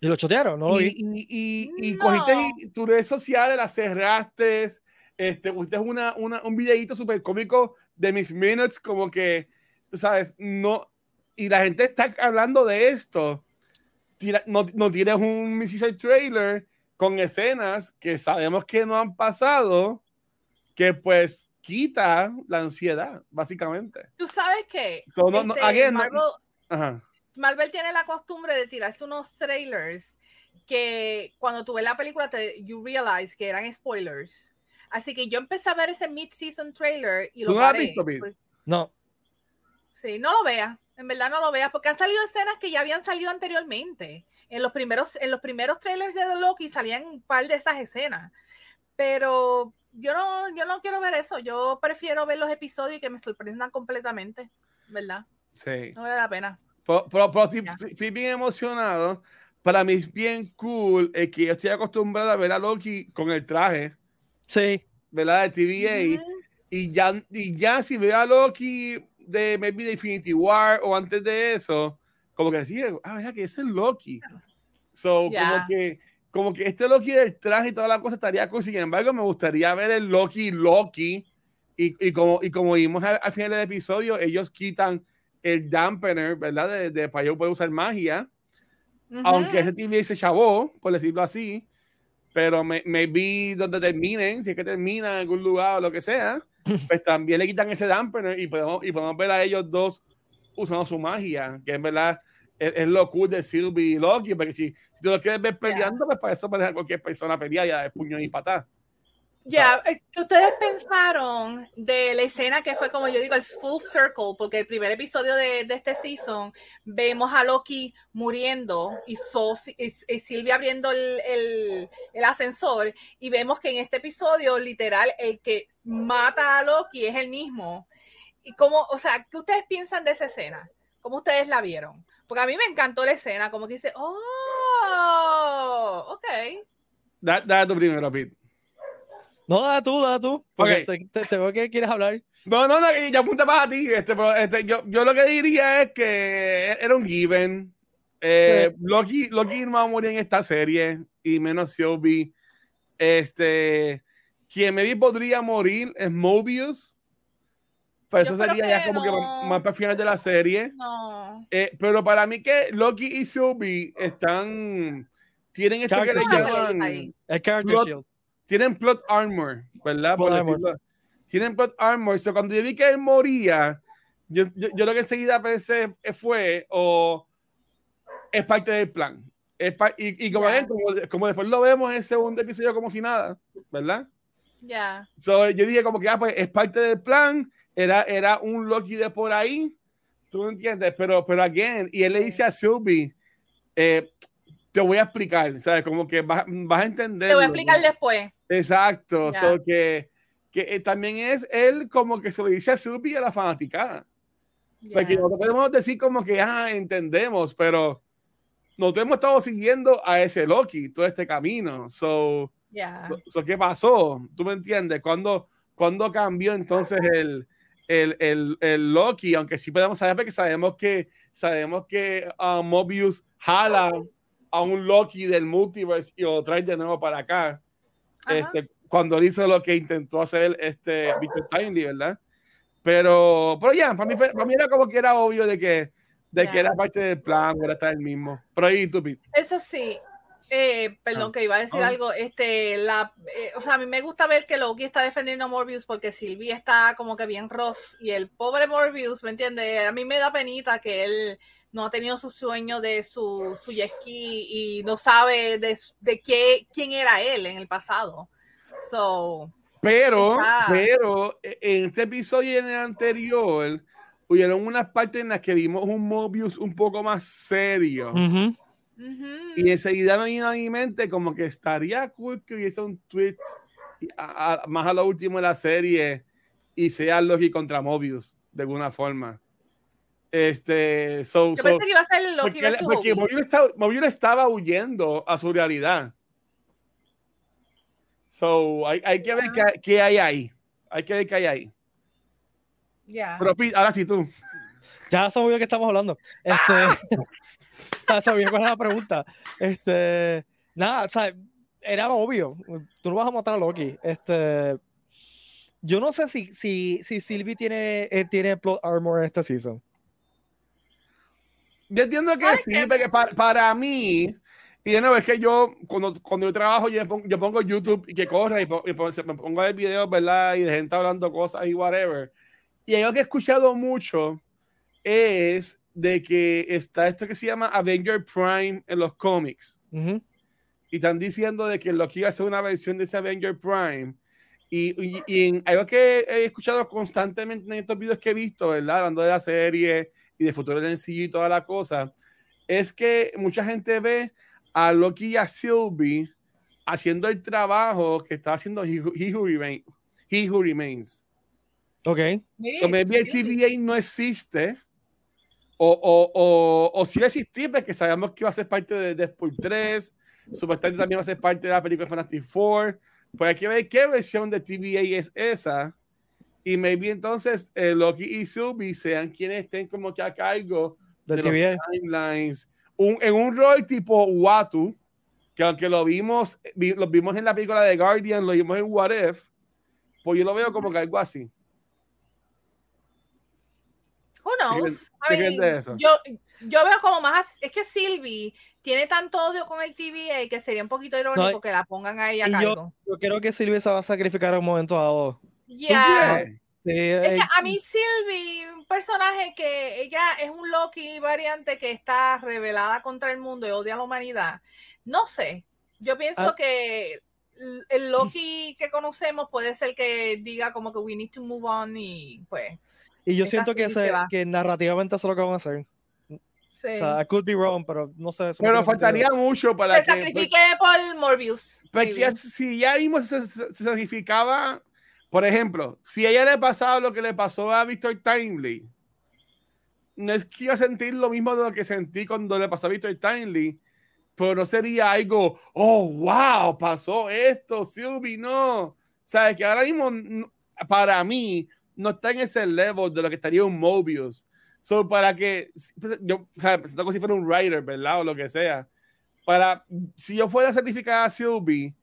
Y lo chotearon, ¿no? Y, y, y, y no. cogiste tus redes sociales, las cerraste, este, usted es una, una, un videito súper cómico de mis minutes, como que, tú sabes, no, y la gente está hablando de esto. Tira, no, no tienes un Mississippi trailer con escenas que sabemos que no han pasado, que pues quita la ansiedad, básicamente. Tú sabes que so, no, no, este, again, Marvel, ajá. Marvel, tiene la costumbre de tirarse unos trailers que cuando tú ves la película te you realize que eran spoilers. Así que yo empecé a ver ese mid-season trailer y lo ¿Tú paré. Visto, Pete? No. Sí, no lo veas. En verdad no lo veas porque han salido escenas que ya habían salido anteriormente. En los primeros, en los primeros trailers de The Loki salían un par de esas escenas. Pero yo no, yo no quiero ver eso. Yo prefiero ver los episodios y que me sorprendan completamente. ¿Verdad? Sí. No vale la pena. Pero, pero, pero estoy, estoy, bien emocionado. Para mí es bien cool es que yo estoy acostumbrado a ver a Loki con el traje. Sí. ¿Verdad? De TVA. Uh -huh. y, ya, y ya si veo a Loki de maybe de Infinity War o antes de eso, como que decía, ah, verdad que ese es Loki. So, yeah. como que como que este Loki del traje y toda la cosa estaría cool. Sin embargo, me gustaría ver el Loki Loki. Y, y como, y como vimos al, al, final del episodio, ellos quitan el dampener, ¿verdad? De, de para yo poder usar magia. Uh -huh. Aunque ese TV se chavó, por decirlo así. Pero me, maybe donde terminen, si es que termina en algún lugar o lo que sea, pues también le quitan ese dampener y podemos, y podemos ver a ellos dos usando su magia, que en verdad es, es lo cool de Sylvie y Loki, porque si, si tú lo quieres ver peleando, pues para eso puedes cualquier persona pelear ya de puño y patada. Ya, yeah. ustedes pensaron de la escena que fue, como yo digo, el full circle, porque el primer episodio de, de este season vemos a Loki muriendo y, Sophie, y, y Silvia abriendo el, el, el, ascensor y vemos que en este episodio, literal, el que mata a Loki es el mismo. Y como, o sea, ¿qué ustedes piensan de esa escena? ¿Cómo ustedes la vieron? Porque a mí me encantó la escena, como que dice, oh, ok. Da, da tu primero, Pete. No, da tú, da tú. Porque okay. te, te, veo que quieres hablar. No, no, no, ya apunta para ti. Este, pero, este, yo, yo lo que diría es que era un given. Eh, sí. Loki, Loki no va a morir en esta serie, y menos Sylvie. Este, quien me vi podría morir es Mobius. Pero eso sería ya como no. que más para final de la serie. No. Eh, pero para mí que Loki y Sylvie están. Tienen esto que le llaman. El character shield tienen plot armor, ¿verdad? Plot Por armor. Tienen plot armor. So, cuando yo vi que él moría, yo, yo, yo, lo que enseguida pensé fue, o es parte del plan. Es pa y, y como, yeah. como, como, después lo vemos en el segundo episodio como si nada, ¿verdad? Ya. Yeah. So, yo dije como que ah, pues, es parte del plan, era, era un Loki de por ahí, tú me entiendes, pero, pero again, y él le dice a Sylvie, eh, te voy a explicar, ¿sabes? Como que vas, vas a entender. Te voy a explicar ¿no? después. Exacto, yeah. so que, que eh, también es él como que se lo dice a y a la fanaticada. Porque Yeah. no podemos decir como que, ah, entendemos, pero nosotros hemos estado siguiendo a ese Loki todo este camino. So, Yeah. so, ¿qué pasó? ¿Tú me entiendes? ¿Cuándo, cuándo cambió entonces el, el, el, el Loki? Aunque sí podemos saber porque sabemos que, sabemos que ah, Mobius jala a un Loki del multiverse y lo trae de nuevo para acá. Ajá. Este, cuando él hizo lo que intentó hacer este Victor Timely, ¿verdad? Pero, pero ya, para mí, fue- para mí era como que era obvio de que, de que Ya. era parte del plan, era estar el mismo. Pero ahí tú, Pete. Eso sí, eh, perdón Ah. que iba a decir Ah. algo, este, la, eh, o sea, a mí me gusta ver que Loki está defendiendo a Morbius porque Sylvie está como que bien rough y el pobre Morbius, ¿me entiendes? A mí me da penita que él no ha tenido su sueño de su, su jet ski y no sabe de, de qué, quién era él en el pasado. So, Pero, Está. pero e- en este episodio y en el anterior, hubieron unas partes en las que vimos un Mobius un poco más serio. Y enseguida me vino a mi mente como que estaría cool que hubiese un twist y a- a- más a lo último de la serie y sea Loki contra Mobius de alguna forma. Este, so, Yo so- pensé que iba a ser Loki porque, versus porque Loki. Mobius, estaba, Mobius estaba huyendo a su realidad. So, hay, hay que ver qué, qué hay ahí. Hay que ver qué hay ahí. Ya. Pero Pete, ahora sí tú. Ya olvidó que estamos hablando. Este, o sea, se olvidó cuál era la pregunta. Este, nada, o sea, era obvio. Tú no vas a matar a Loki. Este, yo no sé si, si, si Sylvie tiene, eh, tiene plot armor en esta season. Yo entiendo que sí, qué- porque para, para mí, y de nuevo, es que yo, cuando, cuando yo trabajo, yo pongo, yo pongo YouTube y que corre y, pon- y me pongo a ver videos, ¿verdad? Y de gente hablando cosas y whatever. Y algo que he escuchado mucho es de que está esto que se llama Avenger Prime en los cómics. Ujú. Y están diciendo de que lo que iba a ser una versión de ese Avenger Prime. Y, y, y en algo que he escuchado constantemente en estos videos que he visto, ¿verdad? Hablando de la serie y de futuro del MCU y toda la cosa, es que mucha gente ve a Loki y a Sylvie haciendo el trabajo que está haciendo He, Who- He Who, Remain- He Who Remains. Ok. Sí, So maybe el sí, sí. TVA no existe. O, o, o, o si existir, porque sabemos que va a ser parte de Deadpool 3. Supuestamente también va a ser parte de la película Fantastic Four. Pues hay que ver qué versión de TVA es esa. Y maybe entonces eh, Loki y Sylvie sean quienes estén como que a cargo de los timelines. Un- en un rol tipo Watu, que aunque lo vimos, vi- lo vimos en la película de Guardian, lo vimos en What If, pues yo lo veo como que algo así. Who knows? ¿Qué I creen mean, de eso? Yo, yo veo como más. Es que Sylvie tiene tanto odio con el TVA que sería un poquito irónico No, que la pongan ahí a y yo- cargo. Yo creo que Sylvie se va a sacrificar en un momento dado. Ya. ¿Tú Sí, Es que a mí Sylvie, un personaje que ella es un Loki variante que está revelada contra el mundo y odia a la humanidad. No sé. Yo pienso Ah. que el- Loki que conocemos puede ser que diga como que we need to move on y pues. y yo siento que, se se- que narrativamente eso es lo que van a hacer. sí. O sea, I could be wrong, pero no sé. eso Pero faltaría sentido. mucho para se que. sacrifique por Morbius. Porque si ya mismo se, se- se sacrificaba, por ejemplo, si ella le pasaba lo que le pasó a Victor Timely, no es que iba a sentir lo mismo de lo que sentí cuando le pasó a Victor Timely, pero no sería algo, oh, wow, pasó esto, Sylvie, no. Sabes que ahora mismo, para mí, no está en ese level de lo que estaría un Mobius. So, para que, pues, yo, o sea, siento como si fuera un writer, ¿verdad? O lo que sea. Para, si yo fuera a sacrificar a Sylvie,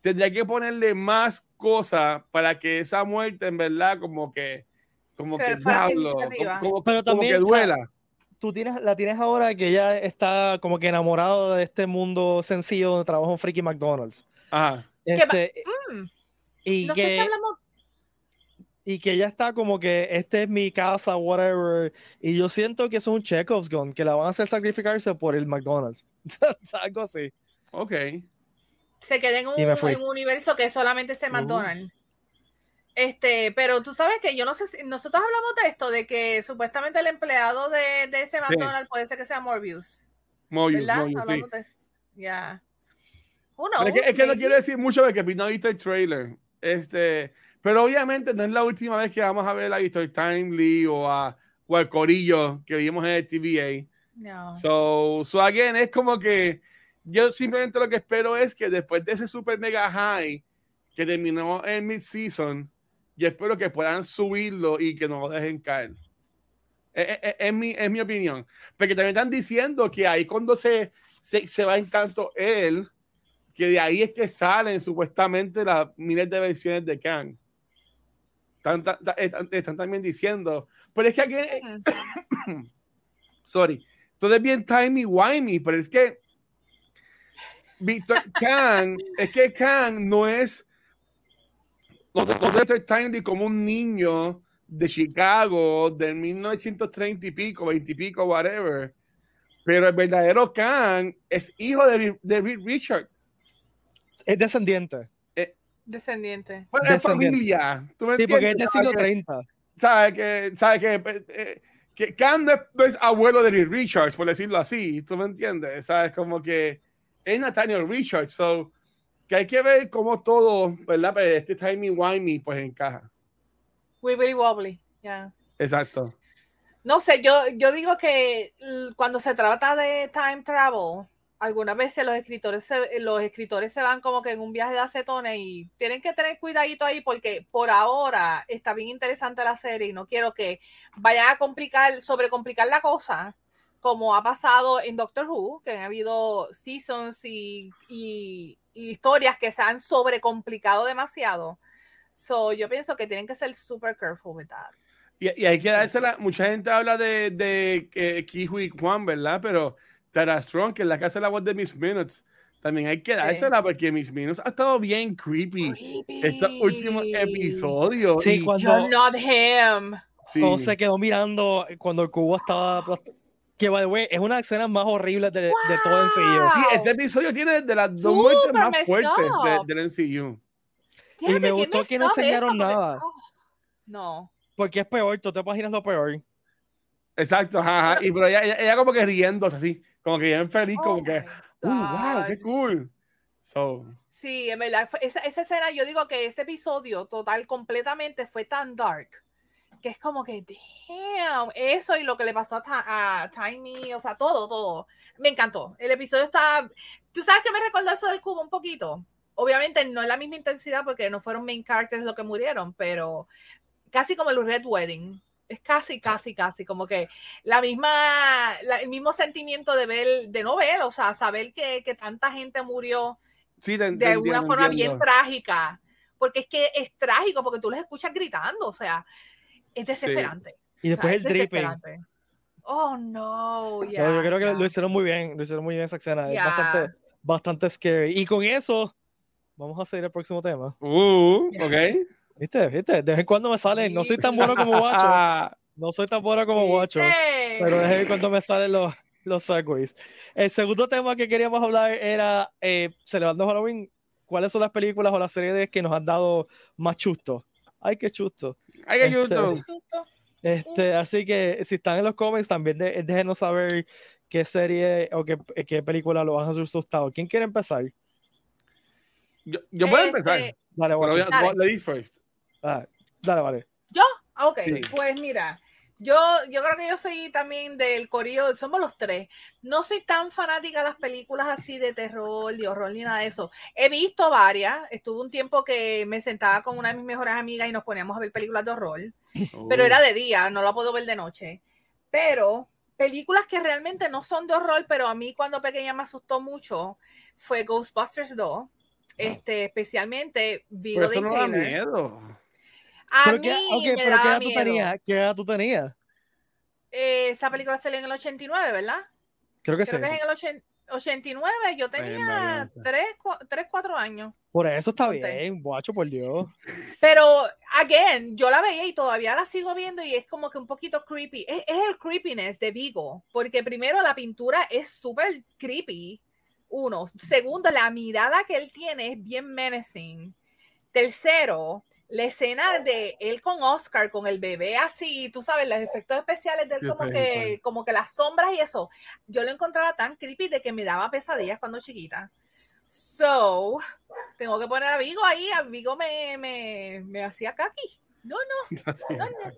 tendría que ponerle más cosas para que esa muerte, en verdad, como que, como Se que, diablo, como, como- Pero como que también, o sea, duela. Tú tienes, la tienes ahora que ella está como que enamorado de este mundo sencillo donde trabaja en Freaky McDonald's. Ajá. Este, Mm, y, no sé que, hablamos. y que ella está como que este es mi casa, whatever. Y yo siento que es un Chekhov's gun, que la van a hacer sacrificarse por el McDonald's. Algo así. Ok. Se quede en un, en universo que solamente se McDonald's. Este, pero tú sabes que yo no sé si nosotros hablamos de esto, de que supuestamente el empleado de, de ese McDonald's puede ser que sea Morbius, de- Ya. Pero es que, es que no quiero decir mucho porque no he visto el trailer. Este, Pero obviamente no es la última vez que vamos a ver a Victor Timely o, a, o al Corillo que vimos en el TVA. No. So, so again, es como que yo simplemente lo que espero es que después de ese super mega high que terminó en mid-season, yo espero que puedan subirlo y que no lo dejen caer. Es, es- es mi, es mi opinión. Porque también están diciendo que ahí cuando se, se, se va en canto él, que de ahí es que salen supuestamente las miles de versiones de Kang. Están, ta- ta- están, están también diciendo. Pero es que aquí, sorry, todo es bien timey-wimey, pero es que Víctor Kang, es que Kang no es no, no Timely como un niño de Chicago del 1930 y pico, 20 y pico, whatever. Pero el verdadero Kang es hijo de, de Reed Richards. Es descendiente. Descendiente. Bueno, es Descendiente. familia. ¿Tú me Sí, porque es entiendes? del ¿Sabes siglo que- 30. sabe que, sabe que, eh, eh, que Khan no es, no es abuelo de Richards, por decirlo así, ¿tú me entiendes? Sabes, como que es Nathaniel Richards, so que hay que ver cómo todo, ¿verdad? Pues este timing wimey pues encaja. Wibbly wobbly. ya. Exacto. No sé, yo, yo digo que cuando se trata de time travel, algunas veces los escritores se, los escritores se van como que en un viaje de acetones y tienen que tener cuidadito ahí porque por ahora está bien interesante la serie y no quiero que vayan a complicar, sobrecomplicar la cosa, como ha pasado en Doctor Who, que han habido seasons y, y- y historias que se han sobrecomplicado demasiado. So, yo pienso que tienen que ser super careful with that. Y, y hay que dársela, mucha gente habla de, de eh, Kihui Kwan, ¿verdad? Pero Tara Strong, que es la que hace la voz de Miss Minutes, también hay que dársela porque Miss Minutes ha estado bien creepy estos últimos episodios. Sí, y- cuando, You're not him. sí. cuando se quedó mirando cuando el cubo estaba que by the way, es una de las escenas más horribles de, de todo el enseguida. Sí, Wow. este episodio tiene de las dos Super muertes más fuertes de- del MCU. Y me Fíjate, ¿quién gustó que no enseñaron eso? Porque- nada. oh, no. Porque es peor, tú te imaginas lo peor. Exacto, ajá, ajá. Y pero ella, ella, ella como que riéndose así, como que bien feliz, Oh como que, uh, wow, qué cool. So, Sí, en verdad, esa, esa escena, yo digo que ese episodio total, completamente fue tan dark, que es como que, damn, eso y lo que le pasó a, a Tiny, o sea, todo, todo. Me encantó. El episodio está, ¿tú sabes qué me recordó eso del cubo un poquito? Obviamente no es la misma intensidad porque no fueron main characters los que murieron, pero casi como el Red Wedding. Es casi, casi, casi, como que la misma, la- el mismo sentimiento de ver, de no ver, o sea, saber que, que tanta gente murió sí, te, de alguna entiendo, forma bien entiendo. trágica, porque es que es trágico, porque tú los escuchas gritando, o sea, es desesperante. Y o sea, después es el dripping. Oh no, ya. yo creo que lo hicieron muy bien, lo hicieron muy bien esa escena. Es bastante, bastante scary. Y con eso, vamos a seguir el próximo tema. Uh, ok. ¿Viste? ¿Viste? De vez en cuando me salen. No soy tan bueno como Guacho. No soy tan bueno como Guacho. Pero de vez en cuando me salen los, los segways. El segundo tema que queríamos hablar era, eh, celebrando Halloween, ¿cuáles son las películas o las series que nos han dado más chusto? Ay, qué chusto. Este. Este, así que si están en los comments, también de- déjenos saber qué serie o qué, qué película lo han asustado. ¿Quién quiere empezar? Yo, yo puedo Este, empezar. Dale, voy a- Dale. ladies first. Ah, dale, vale. Ah, Ok, Sí. pues mira, yo, yo creo que yo soy también del corillo, somos los tres. No soy tan fanática de las películas así de terror, de horror ni nada de eso. He visto varias, estuve un tiempo que me sentaba con una de mis mejores amigas y nos poníamos a ver películas de horror, pero era de día, no la puedo ver de noche. Pero películas que realmente no son de horror, pero a mí cuando pequeña me asustó mucho, fue Ghostbusters 2. Este, especialmente Pero Video eso no da miedo. A Pero mí qué, ok, me pero ¿qué daba edad tú miedo. tenías? ¿Qué edad tú tenías? Eh, esa película salió en el 89, ¿verdad? Creo que Creo sí. que es en el 80 89, yo tenía imagínate. 3, 3, 4 años. Por eso está bien, guacho, por Dios. Pero, again, yo la veía y todavía la sigo viendo y es como que un poquito creepy. Es, es el creepiness de Vigo, porque primero la pintura es súper creepy. Uno. Segundo, la mirada que él tiene es bien menacing. Tercero, la escena de él con Oscar, con el bebé así, tú sabes, los efectos especiales de él Sí, como bien, que, bien. como que las sombras y eso. Yo lo encontraba tan creepy de que me daba pesadillas cuando chiquita. So, tengo que poner a Vigo ahí. A Vigo me, me, me hacía kaki. No, no, no, no.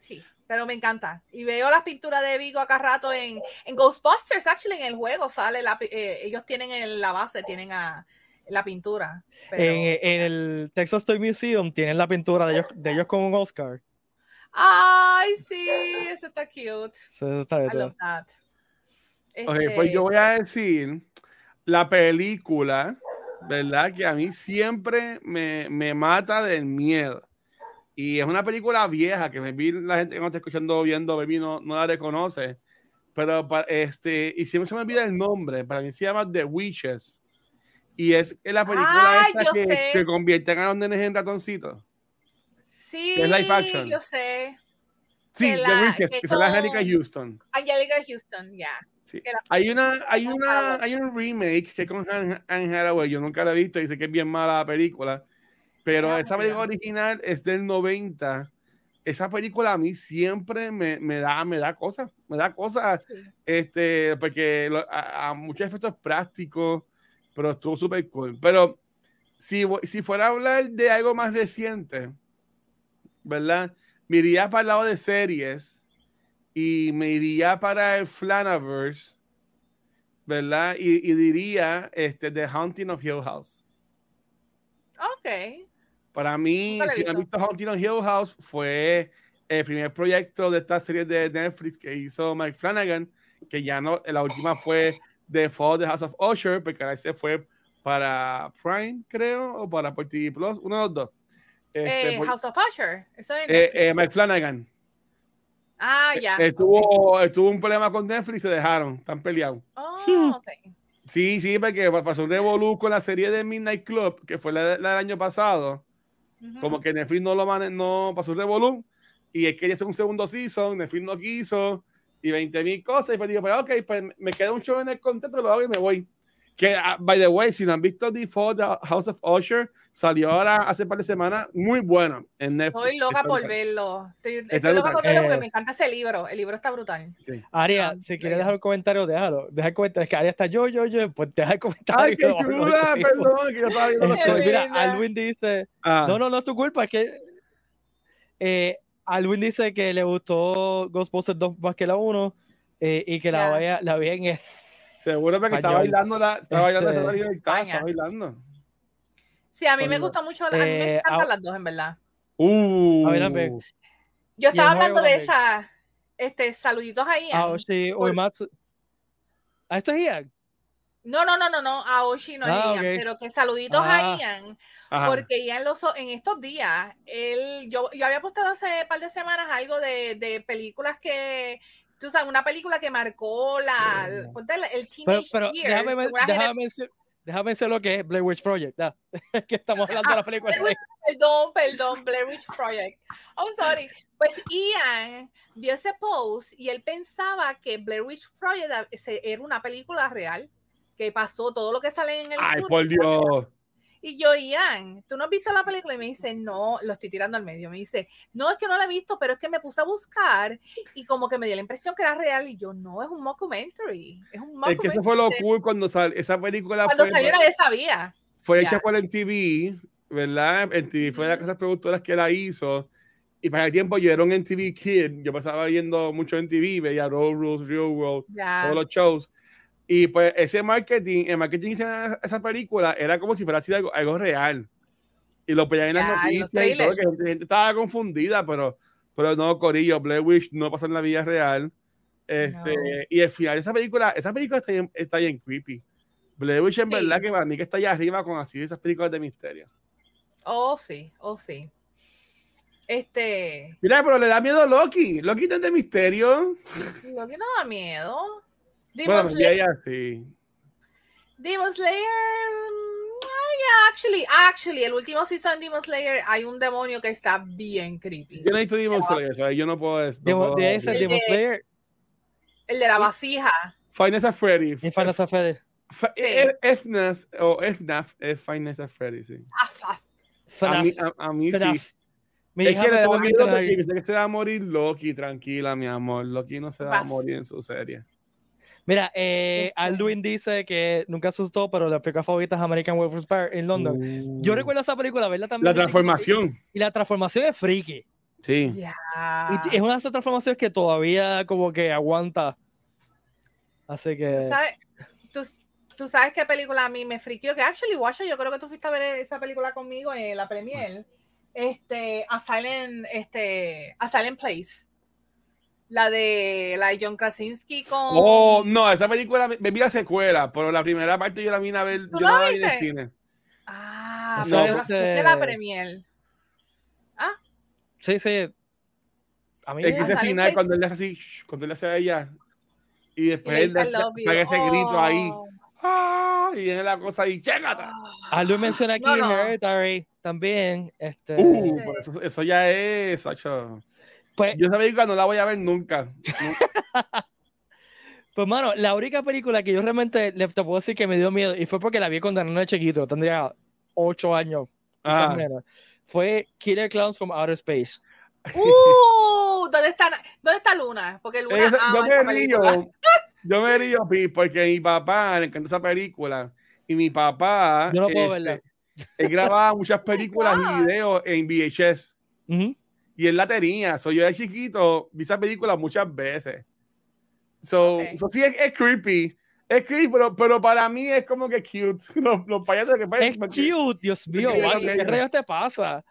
Sí, pero me encanta. Y veo las pinturas de Vigo acá rato en, en Ghostbusters, actually, en el juego sale la, eh, ellos tienen en la base, tienen a, la pintura. Pero... En, en, el Texas Toy Museum tienen la pintura de ellos, de ellos con un Oscar. Ay, sí, eso está cute. Eso está I love that. Ok, Este, pues yo voy a decir la película, ¿verdad? Que a mí siempre me, me mata del miedo. Y es una película vieja que me vi la gente que no está escuchando viendo, baby, no, no la reconoce. Pero este, y siempre se me olvida el nombre. Para mí se llama The Witches. Y es la película Ay, esta que, que convierten a los nenes en ratoncitos. Sí, es live action. yo sé. Sí, Que la- que que las con- Angelica Houston. Angelica Houston, ya. Sí. que la- Hay una, hay la- una, hay un remake que con Anne Hathaway, yo nunca la he visto, dice que es bien mala la película, pero Ah, esa película original es del 90. Esa película a mí siempre me, me da, me da cosas, me da cosas, Sí. este, porque lo- a, a muchos efectos prácticos, pero estuvo súper cool. Pero si, si fuera a hablar de algo más reciente, ¿verdad? Me iría para el lado de series y me iría para el Flanaverse, ¿verdad? Y, y diría este, The Haunting of Hill House. Ok. Para mí, si no han visto. visto Haunting of Hill House, fue el primer proyecto de esta serie de Netflix que hizo Mike Flanagan, que ya no, la última fue The Fall of the House of Usher, porque ahora se fue para Prime, creo, o para por TV Plus, uno de los dos. Este, Eh, por- House of Usher. Eso es eh, eh, Mike Flanagan. ah, ya. Estuvo, estuvo un problema con Netflix y se dejaron, están peleados. Oh, ok. Sí, sí, porque pasó un revolú con la serie de Midnight Club, que fue la, la del año pasado. Como que Netflix no lo mane- no pasó un revolú. Y es que quería hacer un segundo season, Netflix no quiso, y 20 mil cosas. Y pues digo, pues ok, pues me queda un show en el contrato, lo hago y me voy. Que, ah, by the way, si no han visto Default The House of Usher, salió ahora hace un par de semanas, muy bueno en Netflix. Estoy loca Está por brutal. verlo. Estoy, Está estoy loca por verlo porque Eh. me encanta ese libro. El libro está brutal. Sí. Aria, Ah, si quieres dejar un comentario, déjalo. Deja el comentario. Es que Aria está yo, yo, yo. Pues deja el comentario. Ay, qué chula, perdón, que yo estaba viendo mira. Alwin dice. Ah, No, no, no es tu culpa. Es que. Eh, Alwin dice que le gustó Ghostbusters 2 más que la 1 eh, y que la, Ya. vaya, la vean en Seguro porque está bailando la, está bailando Este, esa libertad, está España. bailando. Sí, a mí me gusta mucho. A mí me Eh, encantan ah- las dos, en verdad. Uh, A ver, a ver. Yo estaba hablando de también. esa. Este, saluditos ahí. Ah, Oshi Uematsu. Ah, esto es Ian. No, no, no, no, no. A Oshi no Ah, Ian, ok. pero que saluditos Ah. a Ian. Ajá. Porque Ian los, en estos días, él, yo, yo había postado hace un par de semanas algo de, de películas que, tú sabes, una película que marcó la, el, ponte el- el Pero, teenage pero years déjame, de déjame, mencio- déjame decir lo que es Blair Witch Project. Es que estamos hablando de la película. Blair Perdón, perdón, Blair Witch Project. I'm sorry. Pues Ian vio ese post y él pensaba que Blair Witch Project a- ese- era una película real, que pasó todo lo que sale en el Ay, sur. por Dios. Y yo, Ian, ¿tú no has visto la película? Y me dice, no, lo estoy tirando al medio. Me dice, no, es que no la he visto, pero es que me puse a buscar y como que me dio la impresión que era real. Y yo, no, es un mockumentary. Es un Es mockumentary. que eso fue lo cool cuando sal, esa película Cuando fue, salió nadie sabía. fue hecha por MTV, ¿verdad? MTV fue de las productoras que la hizo. Y para el tiempo yo era un MTV kid. Yo pasaba viendo mucho MTV, veía Road Rules, Real World, Ya. todos los shows. Y pues ese marketing, el marketing de esa, esa película era como si fuera algo, algo real. Y lo ponían en las noticias y todo, que gente, gente estaba confundida, pero, pero no, Corillo, Blair Witch no pasó en la vida real. Este, No. Y el final de esa película, esa película está bien, está bien creepy. Blair Witch en Sí. verdad que para mí que está allá arriba con así esas películas de misterio. Oh, sí, oh, sí. Este, Mira, pero le da miedo a Loki. Loki no es de misterio. lo que no da miedo. Demon, Bueno, ya, Slayer, ya, sí. Demon Slayer, mm, ah, yeah, actually, actually, el último season de Demon Slayer hay un demonio que está bien creepy. Yo no he visto Demon Slayer, o sea, yo no puedo... no Demo- puedo- de ese El Demon de- Slayer El de la vasija. Nights at Freddy's. y Final Fantasy. Fa- Sí. F- FNAF o FNAF es Nights at Freddy's, sí. Af. A mí, FNAF. a, a mí sí. FNAF. Mi Es que me le da miedo porque pensé que se va a morir Loki, tranquila, mi amor. Loki no se va a morir en su serie. Mira, eh. Alduin dice que nunca se asustó, pero la película favorita es American Werewolf Bear en London. Yo Uh, recuerdo esa película, verla también. La transformación. Y la transformación es freaky. Sí. Ya. Y es una de esas transformaciones que todavía como que aguanta. Así ¿Tú que... sabes, tú, tú sabes qué película a mí me friqueó, que actually, Watcher, yo creo que tú fuiste a ver esa película conmigo en la premier, este, A Silent, este, A Silent Place. La de, la de John Krasinski con... Oh, no, esa película me, vi la secuela, pero la primera parte yo la vine a ver, ¿Tú yo la no la vi en el cine. Ah, No, pero fuiste a la premier. Sí, sí. A mí... Es que Ah, ese final, cuando él le hace así, shh, cuando él le hace a ella, y Y después le él le- saca ese grito ahí, Oh. ¡ah! y viene la cosa ahí, ¡chégate! Ah. Menciona aquí No, no. Hereditary también. Este, Uh, Sí. pues eso, eso ya es, Sacho. Pues, Yo esa película no la voy a ver nunca. pues, mano, la única película que yo realmente le te puedo decir que me dio miedo, y fue porque la vi cuando era de chiquito, tendría 8 años, Ah, menos, fue Killer Clowns from Outer Space. Uh, ¿dónde está, ¿dónde está Luna? Porque Luna esa- ama yo me río, yo me río, Pi, porque mi papá le encanta esa película, y mi papá, Yo no puedo este, verla. él grababa muchas películas y videos en VHS. Ujú. Y él la tenía. So, yo de chiquito vi esa película muchas veces. So, Ok. so sí, es, es creepy. Es creepy, pero, pero para mí es como que cute. Los, los payasos que Es parecen. cute, Dios mío, guacho, ¿qué rayos te pasa?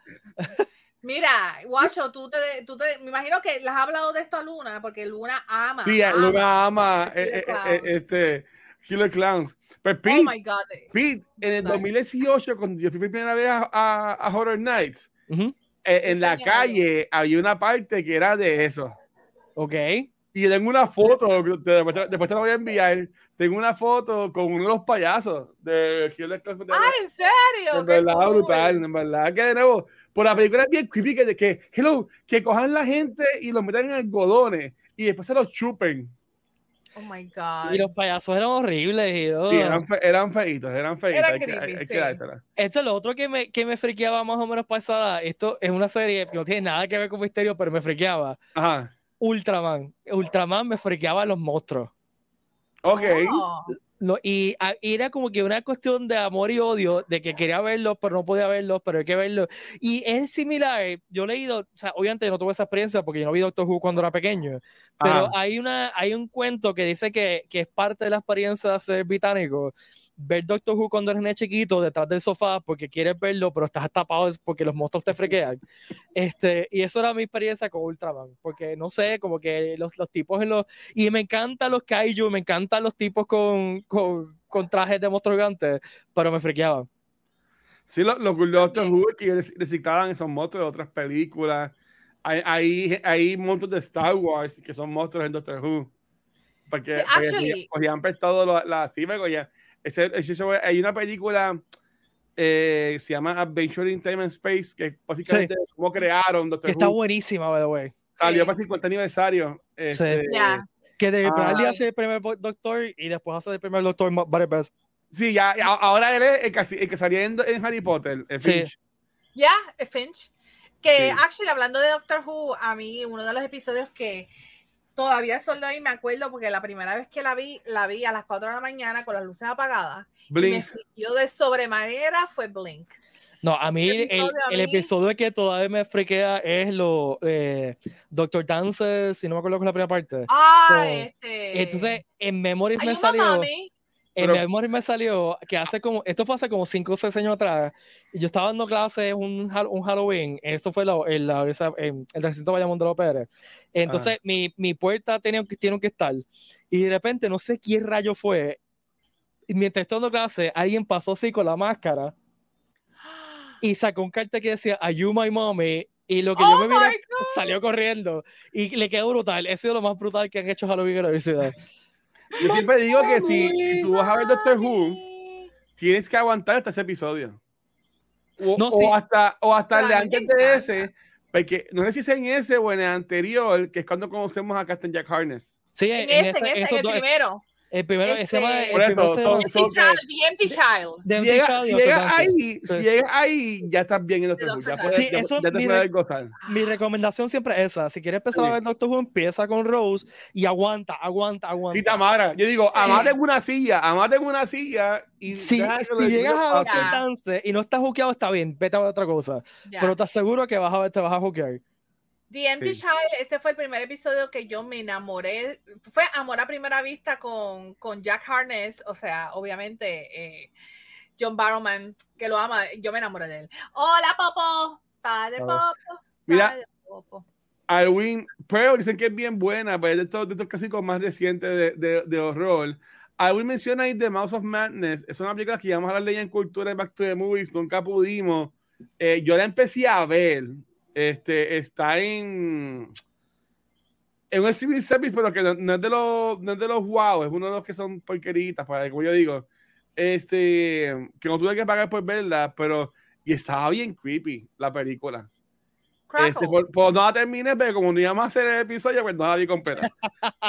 Mira, Guacho, tú te, tú te, me imagino que les has hablado de esto a Luna, porque Luna ama. Sí, ama. Luna ama eh, eh, eh, este, Killer Clowns. Pero Oh Pete, my God. Pete, en el Nice. 2018, cuando yo fui por primera vez a, a- a Horror Nights, Ujú. eh, en la calle había una parte que era de eso. Ok. Y yo tengo una foto, después, te- después te la voy a enviar. Tengo una foto con uno de los payasos de Killer Clowns. Ah, ¿en serio? En verdad, cool. brutal, en verdad que de nuevo, por la película es bien creepy que, que, hello, que cojan la gente y los metan en algodones y después se los chupen. Oh my God. Y los payasos eran horribles. Y, oh. Eran, fe- eran feitos, eran feitos. Eran hay, que- creepy, hay- hay que sí. dársela. Esto es lo otro que me, que me friqueaba más o menos pasada. Esto es una serie que no tiene nada que ver con misterio, pero me friqueaba. Ajá. Ultraman. Ultraman me friqueaba a los monstruos. Ok. Oh. Lo- y, a- y era como que una cuestión de amor y odio, de que quería verlos, pero no podía verlos, pero hay que verlos. Y es similar, yo he leído, o sea, obviamente no tuve esa experiencia porque yo no vi Doctor Who cuando era pequeño, pero hay, una, hay un cuento que dice que, que es parte de la experiencia de ser británico, ver Doctor Who cuando eres chiquito detrás del sofá porque quieres verlo, pero estás tapado porque los monstruos te frequean. Este, y eso era mi experiencia con Ultraman, porque no sé, como que los, los tipos en los... Y me encantan los kaiju, me encantan los tipos con, con, con trajes de monstruos gigantes, pero me frequeaban. Sí, los, los Good Doctor Who que rec- reciclaban esos monstruos de otras películas. Hay, hay, hay monstruos de Star Wars que son monstruos en Doctor Who. Porque, Sí, porque actually- cogían- cogían prestado la, la sí, me cogían. Ese, ese show- hay una película eh, se llama Adventure in Time and Space, que básicamente es cómo crearon Doctor Que está Who. buenísima, by the way. Salió Sí. para el 50 aniversario. Este, Ya. Que de Ah. Bradley hace el primer doctor y después hace el primer doctor varias veces. Sí, ya, ya, ahora él es el que, el que salía en, en Harry Potter. el Sí. Finch. Ya, eh, Finch. Que Sí. actually, hablando de Doctor Who, a mí uno de los episodios que todavía el sol de hoy me acuerdo porque la primera vez que la vi, la vi a las 4 de la mañana con las luces apagadas. Y me Blink. friquió de sobremanera fue Blink. No, a mí el, episodio el que todavía me friquea es lo eh, Doctor Dancer, si no me acuerdo con la primera parte. Ah, este. Entonces, en Memories me salió. mami. En Pero- Memories me salió que hace como, esto fue hace como 5 o 6 años atrás, y yo estaba dando clases un, un Halloween, esto fue la- en la- esa- en el recinto Bayamón de los Pérez. Entonces, mi, mi puerta tenía, tiene que estar, y de repente, no sé quién rayo fue, y mientras estoy dando clases, alguien pasó así con la máscara, y sacó un cartel que decía, Are you my mommy? Y lo que yo Oh me miré, salió corriendo, y le quedó brutal, ese sido lo más brutal que han hecho Halloween en la universidad. Yo siempre digo que si, si tú vas a ver Doctor Who, tienes que aguantar hasta ese episodio. O, No, o sí. hasta, o hasta el de antes de ese, porque no sé si es en ese o en el anterior, que es cuando conocemos a Captain Jack Harness. Sí, En, en, ese, ese- en ese, en el dos- primero. El primero, Este, se llama, el Por eso, se son- son- Child, The Empty Child. The Empty llega, Child si llega Doctor ahí, si Sí. llega ahí, ya estás bien en Doctor Who. Ya, puedes, Sí, ya, eso, ya te mi puedes re- gozar. Mi recomendación siempre es esa. Si quieres empezar a Sí. ver Doctor Who, empieza con Rose y aguanta, aguanta, aguanta. Sí, Tamara. Yo digo, Sí. amate en una silla, amate en una silla y que si llegas a Dance y no estás jukeado, está bien, vete a otra cosa. Pero te aseguro que vas a ver, te vas a jukear. The Empty Sí. Child, ese fue el primer episodio que yo me enamoré. Fue amor a primera vista con, con Jack Harness, o sea, obviamente eh, John Barrowman, que lo ama, yo me enamoré de él. Hola, Popo. Padre. Popo. Mira. Padre Popo. Alwin Pearl dicen que es bien buena, pero es de estos, de estos clásicos más recientes de, de, de horror. Alwin menciona ahí The Mouse of Madness. Es una película que íbamos a hablar de ella en Cultura y Back to the Movies. Nunca pudimos. Eh, yo la empecé a ver. Este, está en, en un streaming service, pero que no, no es de los, no es de los wow, es uno de los que son porqueritas, para como yo digo. Este, que no tuve que pagar por verla, pero y estaba bien creepy la película. Este, por, por no la terminé, pero como no íbamos a hacer el episodio, pues no la vi completa.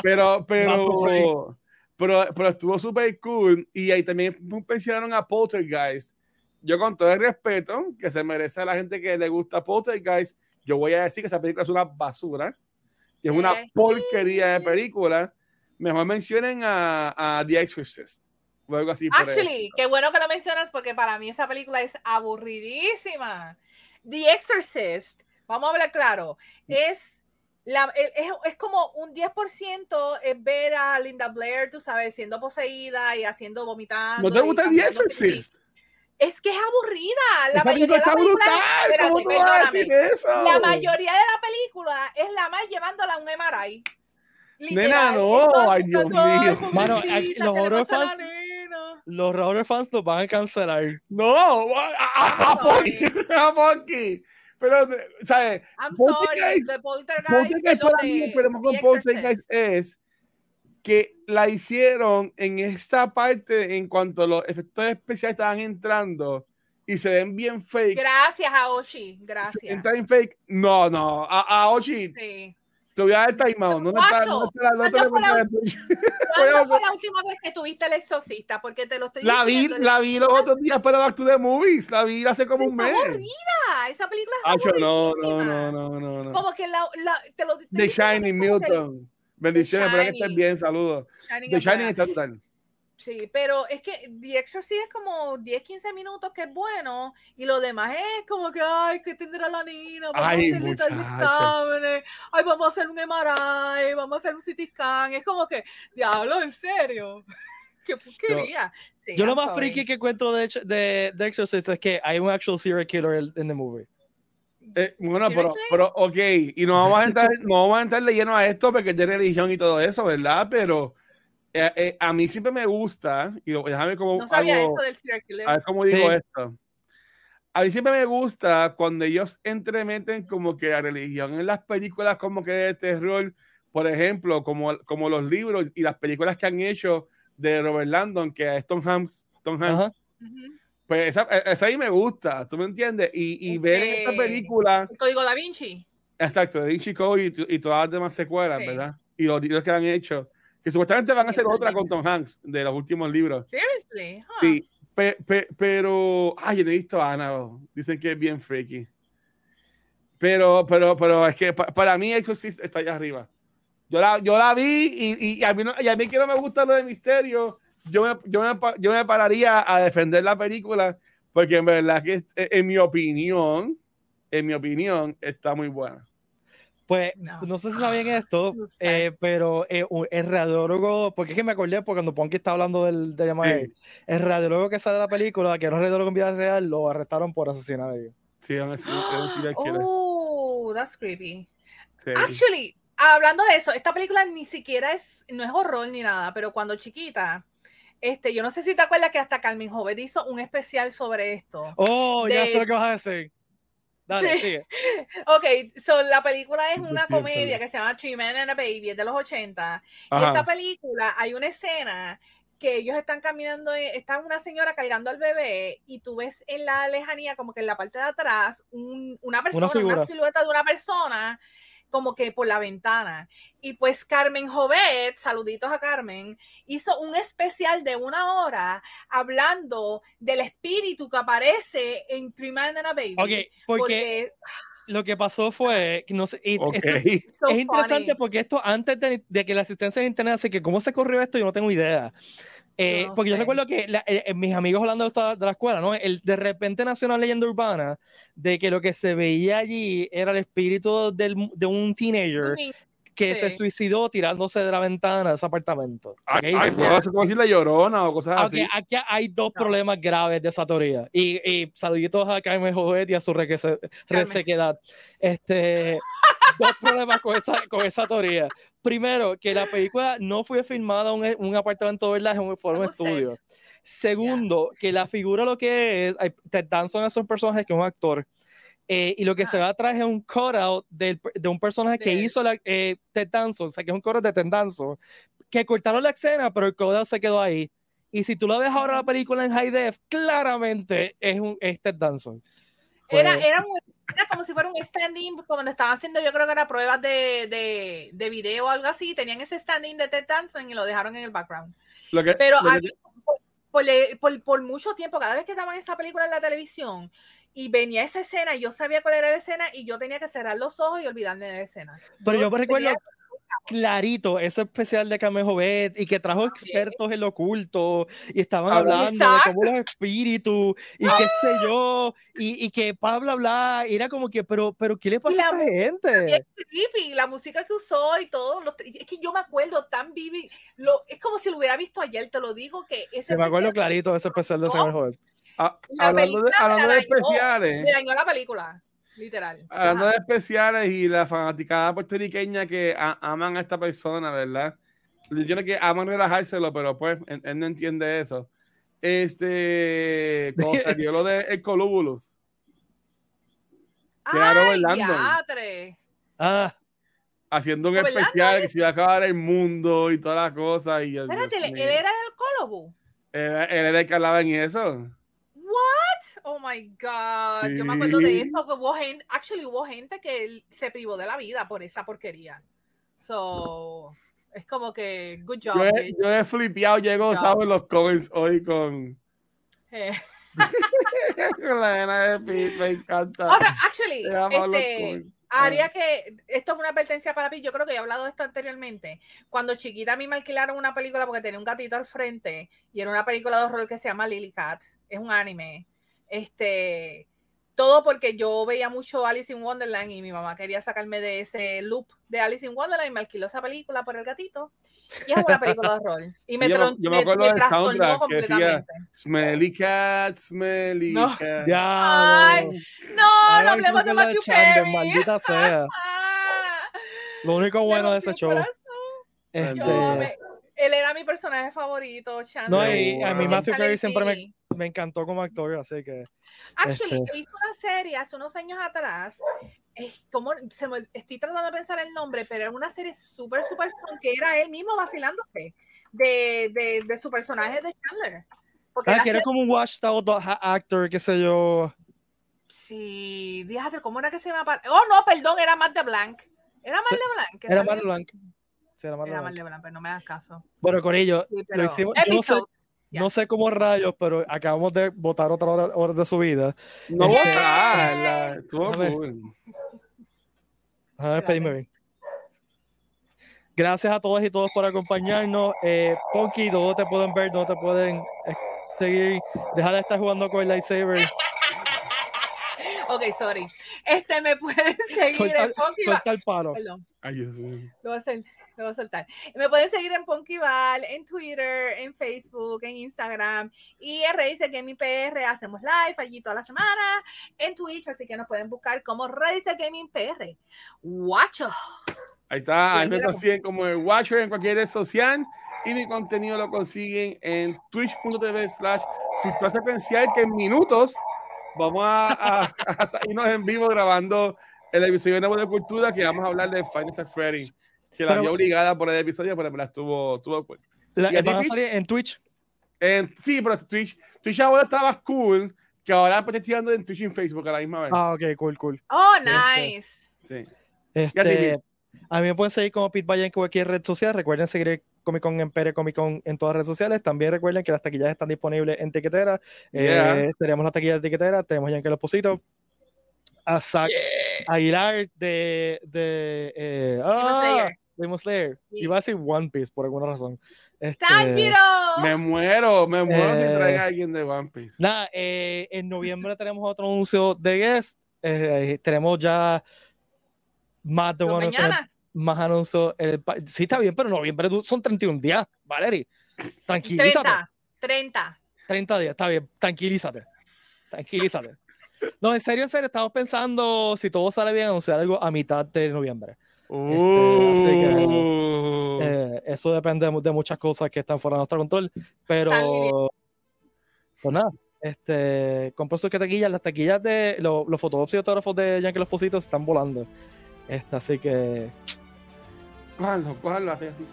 Pero, pero, pero, pero estuvo súper cool. Y ahí también mencionaron a Poltergeist. Yo, con todo el respeto que se merece a la gente que le gusta Poltergeist, yo voy a decir que esa película es una basura. Y es una porquería de película. Mejor mencionen a, a The Exorcist. O algo así. por. Actually, qué bueno que lo mencionas porque para mí esa película es aburridísima. The Exorcist, vamos a hablar claro, es, la, es, es como un 10% es ver a Linda Blair, tú sabes, siendo poseída y haciendo vomitando. ¿No te gusta The. Exorcist? Es que es aburrida. La mayoría de la película, brutal. espérate, ¿Cómo tú vas a perdóname. decir eso? la mayoría de la película es la más llevándola a un MRI. Nena, no, ay, Dios mío. Mano, aquí los ¿qué le horror fans-? Los horror fans nos van a cancelar. No, a, a, a Ponky, a Ponky. Pero, ¿sabes? I'm Poltergeist- sorry, The Poltergeist. Para mí, con. Poltergeist es que la hicieron en esta parte en cuanto los efectos especiales estaban entrando y se ven bien fake. Gracias a Oshi, Se gracias. ven fake. No, no. A, a Ochi, Sí. te voy a dar timeout. ¿Dónde está? ¿Dónde está la ¿cuándo fue la-? ¿Cuándo fue la última vez que tuviste el exorcista? Porque te lo estoy La vi, diciendo. la vi los otros días para Back to the Movies. La vi hace como un mes. aburrida, Esa película es Hacho, no, no, no, no, no, no. Como que la, la te lo The Shining, Milton. Bendiciones, espero que Shining. bien, saludos. Shining The Shining está brutal. Sí, pero es que The Exorcist es como 10, 15 minutos que es bueno y lo demás es como que, ay, que tendrá la nena, vamos Ay, a hacerle exámenes, ay, vamos a hacer un MRI, vamos a hacer un CT scan, es como que, diablo, en serio, qué porquería. Sí, Yo lo más sorry. friki que encuentro de, de, de Exorcist es que hay un actual serial killer en the movie. Eh, bueno, pero, pero, ok, y no vamos a entrar, no vamos a entrar de lleno a esto porque es de religión y todo eso, ¿verdad? Pero eh, eh, a mí siempre me gusta, y déjame como No sabía hago- eso del serial killer. a ver cómo digo Sí. esto. A mí siempre me gusta cuando ellos entremeten como que la religión en las películas como que de terror, por ejemplo, como, como los libros y las películas que han hecho de Robert Landon, que es Tom Hanks, Tom Hanks Ajá. Ujú. Pues esa, esa ahí me gusta, ¿tú me entiendes? Y, y ver en esta película, El código Da Vinci. exacto, de Vinci Code y, y todas las demás secuelas, Sí. ¿verdad? Y los libros que han hecho, que supuestamente van a hacer otra con Tom Hanks de los últimos libros. Seriously. Huh. Sí, pe- pe- pero, ay, yo no he visto a Annabelle. Dicen que es bien freaky. Pero, pero, pero es que pa- para mí eso sí está allá arriba. Yo la, yo la vi y, y a mí no- y a mí que no me gusta lo de misterio, yo me, yo, me, yo me pararía a defender la película porque en verdad que eh, en mi opinión, en mi opinión, está muy buena. Pues No. no, sé si sabían esto, Tú sabes. eh, pero eh, el radiólogo, porque es que me acordé porque cuando Ponky está hablando del, del Sí. el radiólogo que sale de la película, que era un radiólogo en vida real, lo arrestaron por asesinar a ellos. Sí, es es. Oh, that's creepy. Sí. Actually, hablando de eso, esta película ni siquiera es, no es horror ni nada, pero cuando chiquita, este, yo no sé si te acuerdas que hasta Carmen Jovet hizo un especial sobre esto. Oh, ya De- sé lo que vas a decir. Dale, Sí. sigue. Ok, so la película es una comedia que se llama Three Men and a Baby, es de los 80. Y Ajá. esa película hay una escena que ellos están caminando, está una señora cargando al bebé y tú ves en la lejanía, como que en la parte de atrás, un- una persona, una, figura. silueta de una persona como que por la ventana. Y pues Carmen Jovet, saluditos a Carmen, hizo un especial de una hora hablando del espíritu que aparece en Three Man and a Baby. Ok, porque, lo que pasó fue, no sé, y Ok. esto- so es interesante funny. porque esto antes de, de que la asistencia de internet, así que cómo se corrió esto, yo no tengo idea. Eh, Yo no porque yo sé. recuerdo que la- eh, eh, mis amigos hablando de, de la escuela, ¿no? El, de repente nació una leyenda urbana de que lo que se veía allí era el espíritu del, de un teenager niño. que se sí. suicidó tirándose de la ventana de ese apartamento. Ay, ¿ok? ay, pues, como decir la llorona o cosas Ah, así. aquí hay dos No. problemas graves de esa teoría. Y, y saluditos a Carmen Jovet y a su resequedad. Este, dos problemas con esa, con esa teoría. Primero, que la película no fue filmada en un, un apartamento, ¿verdad? En un, fue un estudio. Segundo, que la figura lo que es, Ted Danson es un personaje que es un actor. eh, y lo que se Ah. va a traer es un cutout per- de un personaje que De hizo la, eh, Ted Danson, o sea, que es un cutout de Ted Danson, que cortaron la escena, pero el cutout se quedó ahí. Y si tú lo ves ahora la película en high def, claramente es un es Ted Danson. Era, Pues, era, como si fuera un stand-in, como cuando estaban haciendo, yo creo que era pruebas de, de, de video o algo así, tenían ese stand-in de Ted Danson y lo dejaron en el background. Lo que- Pero lo a que- mí, por, por, mucho tiempo, cada vez que daban esa película en la televisión y venía esa escena, yo sabía cuál era la escena y yo tenía que cerrar los ojos y olvidarme de la escena. Pero yo me recuerdo tenía- clarito ese especial de Carmen Jovet y que trajo expertos en lo oculto y estaban Ah, hablando de cómo los espíritus y qué sé yo y, y que bla bla bla y era como que pero pero qué le pasa a La esta gente creepy, la música que usó y todo. lo- es que yo me acuerdo tan vivi, lo, es como si lo hubiera visto ayer, te lo digo que ese me acuerdo clarito ese especial de ah, la hablando de, hablando especiales, me dañó la película, literal. hablando Ajá. de especiales y la fanaticada puertorriqueña que a- aman a esta persona, ¿verdad? Yo creo que aman relajárselo, pero pues él, él no entiende eso. Este, como salió lo de el Colúbulus. Claro, Ay, ah haciendo un ¿Verdad? especial que se iba a acabar el mundo y todas las cosas. Y, Espérate, él, era el Colobu. Él, él era el que hablaba en eso. Oh my God. Yo me acuerdo de eso. Que hubo gente, actually hubo gente que se privó de la vida por esa porquería. So, es como que, good job. Yo he, bitch. yo he flipeado, gozado en los comments hoy con, Eh, con la nena de Pete, me encanta. ahora, actually, este, comments. haría que, esto es una advertencia para mí, yo creo que he hablado de esto anteriormente. Cuando chiquita a mí me alquilaron una película porque tenía un gatito al frente y era una película de horror que se llama Lily Cat, es un anime. Este, todo porque yo veía mucho Alice in Wonderland y mi mamá quería sacarme de ese loop de Alice in Wonderland y me alquiló esa película por el gatito. Y es una película de horror. Y me, Sí, yo me- yo me acuerdo del trastornó soundtrack que decía, completamente. Smelly cat, smelly No. cat. ya Ay, No, no hablemos de Matthew Perry. maldita sea lo único me bueno de ese show corazón. este, Yo me- él era mi personaje favorito, Chandler. no y a mí. Matthew Perry siempre me, me encantó como actor así que Actually, Este. hizo una serie hace unos años atrás. Es como, se me- estoy tratando de pensar el nombre, pero era una serie súper, súper fun que era él mismo vacilándose de, de, de su personaje de Chandler. Porque ah, que era serie- como un washed out actor qué sé yo Sí, díjate, ¿cómo era que se llama? Oh, no, perdón, era Matt de Blanc. Era Matt de Blanc. era Matt Blanc Sí, era Blanc. Pero no me hagas caso. bueno Corillo Sí, lo hicimos yo no sé. Ya. No sé cómo rayos, pero acabamos de votar otra hora, hora de su vida. No Este- votarla, estuvo cool. Déjame despedirme bien. Gracias a todas y todos por acompañarnos. Eh, Ponky, ¿dónde te pueden ver? ¿Dónde te pueden eh, seguir? Deja de estar jugando con el lightsaber. Ok, sorry. Este me pueden seguir Suelta, en Punky Val- suelta el palo. Perdón, Ay, Dios mío. lo voy lo voy a soltar. Me pueden seguir en Punkyval, en Twitter, en Facebook, en Instagram y en Razer Gaming PR. Hacemos live allí toda la semana en Twitch, así que nos pueden buscar como Razer Gaming PR. Guacho. Ahí está, ahí me consiguen como el Watcher en cualquier red social y mi contenido lo consiguen en twitch.tv slash secuencial que en minutos vamos a, a, a irnos en vivo grabando el episodio nuevo de cultura que vamos a hablar de Final Fantasy Freddy que la Pero- vi obligada por el episodio pero me la estuvo, estuvo cool. La- ¿Y a salir en Twitch. En- sí, pero Twitch, Twitch ahora estaba cool que ahora pues estoy tirando en Twitch y en Facebook a la misma vez. Ah, ok, cool, cool. Oh, Este. nice. Sí. Este, a mí me pueden seguir como Pete Valle en cualquier red social. Recuerden seguir Comic Con en Pere Comic Con en todas las redes sociales. También recuerden que las taquillas están disponibles en Tiquetera. Yeah. Eh, tenemos la taquilla de Tiquetera, tenemos ya en que los positos. A Zack Aguilar de. de eh, ah. Demon Slayer. Sí. Iba a decir One Piece por alguna razón. Este. Me muero, me muero si Eh, traen a alguien de One Piece. Nada, eh, en noviembre tenemos otro anuncio de guest. Eh, tenemos ya más de mañana. más anuncios. en el Sí, está bien, pero noviembre tú- son 31 días, Valerie. Tranquilízate. 30. 30. 30 días, está bien, tranquilízate. Tranquilízate. No, en serio, en serio, estamos pensando, si todo sale bien, anunciar algo a mitad de noviembre. Uh. Eh, eso depende de, mu- de muchas cosas que están fuera de nuestro control, pero pues nada, este, compro sus taquillas, las taquillas de lo- los fotógrafos y autógrafos de Yankee Los Positos están volando. Este, así que Cójanlo, cójanlo, así, así.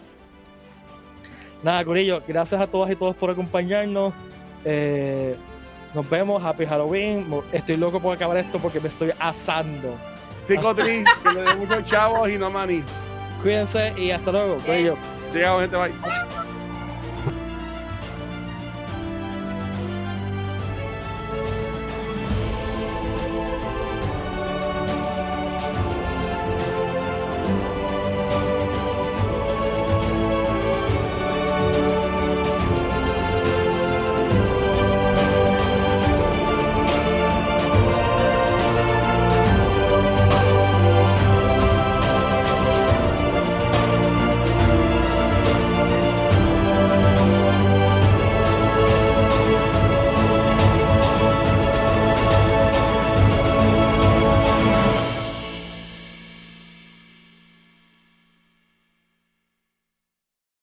nada, Curillo, gracias a todas y todos por acompañarnos. Eh, nos vemos, Happy Halloween. Estoy loco por acabar esto porque me estoy asando. Cinco tris, que le dé muchos chavos y no maní. Cuídense y hasta luego, Corillo. Llegamos, gente, bye.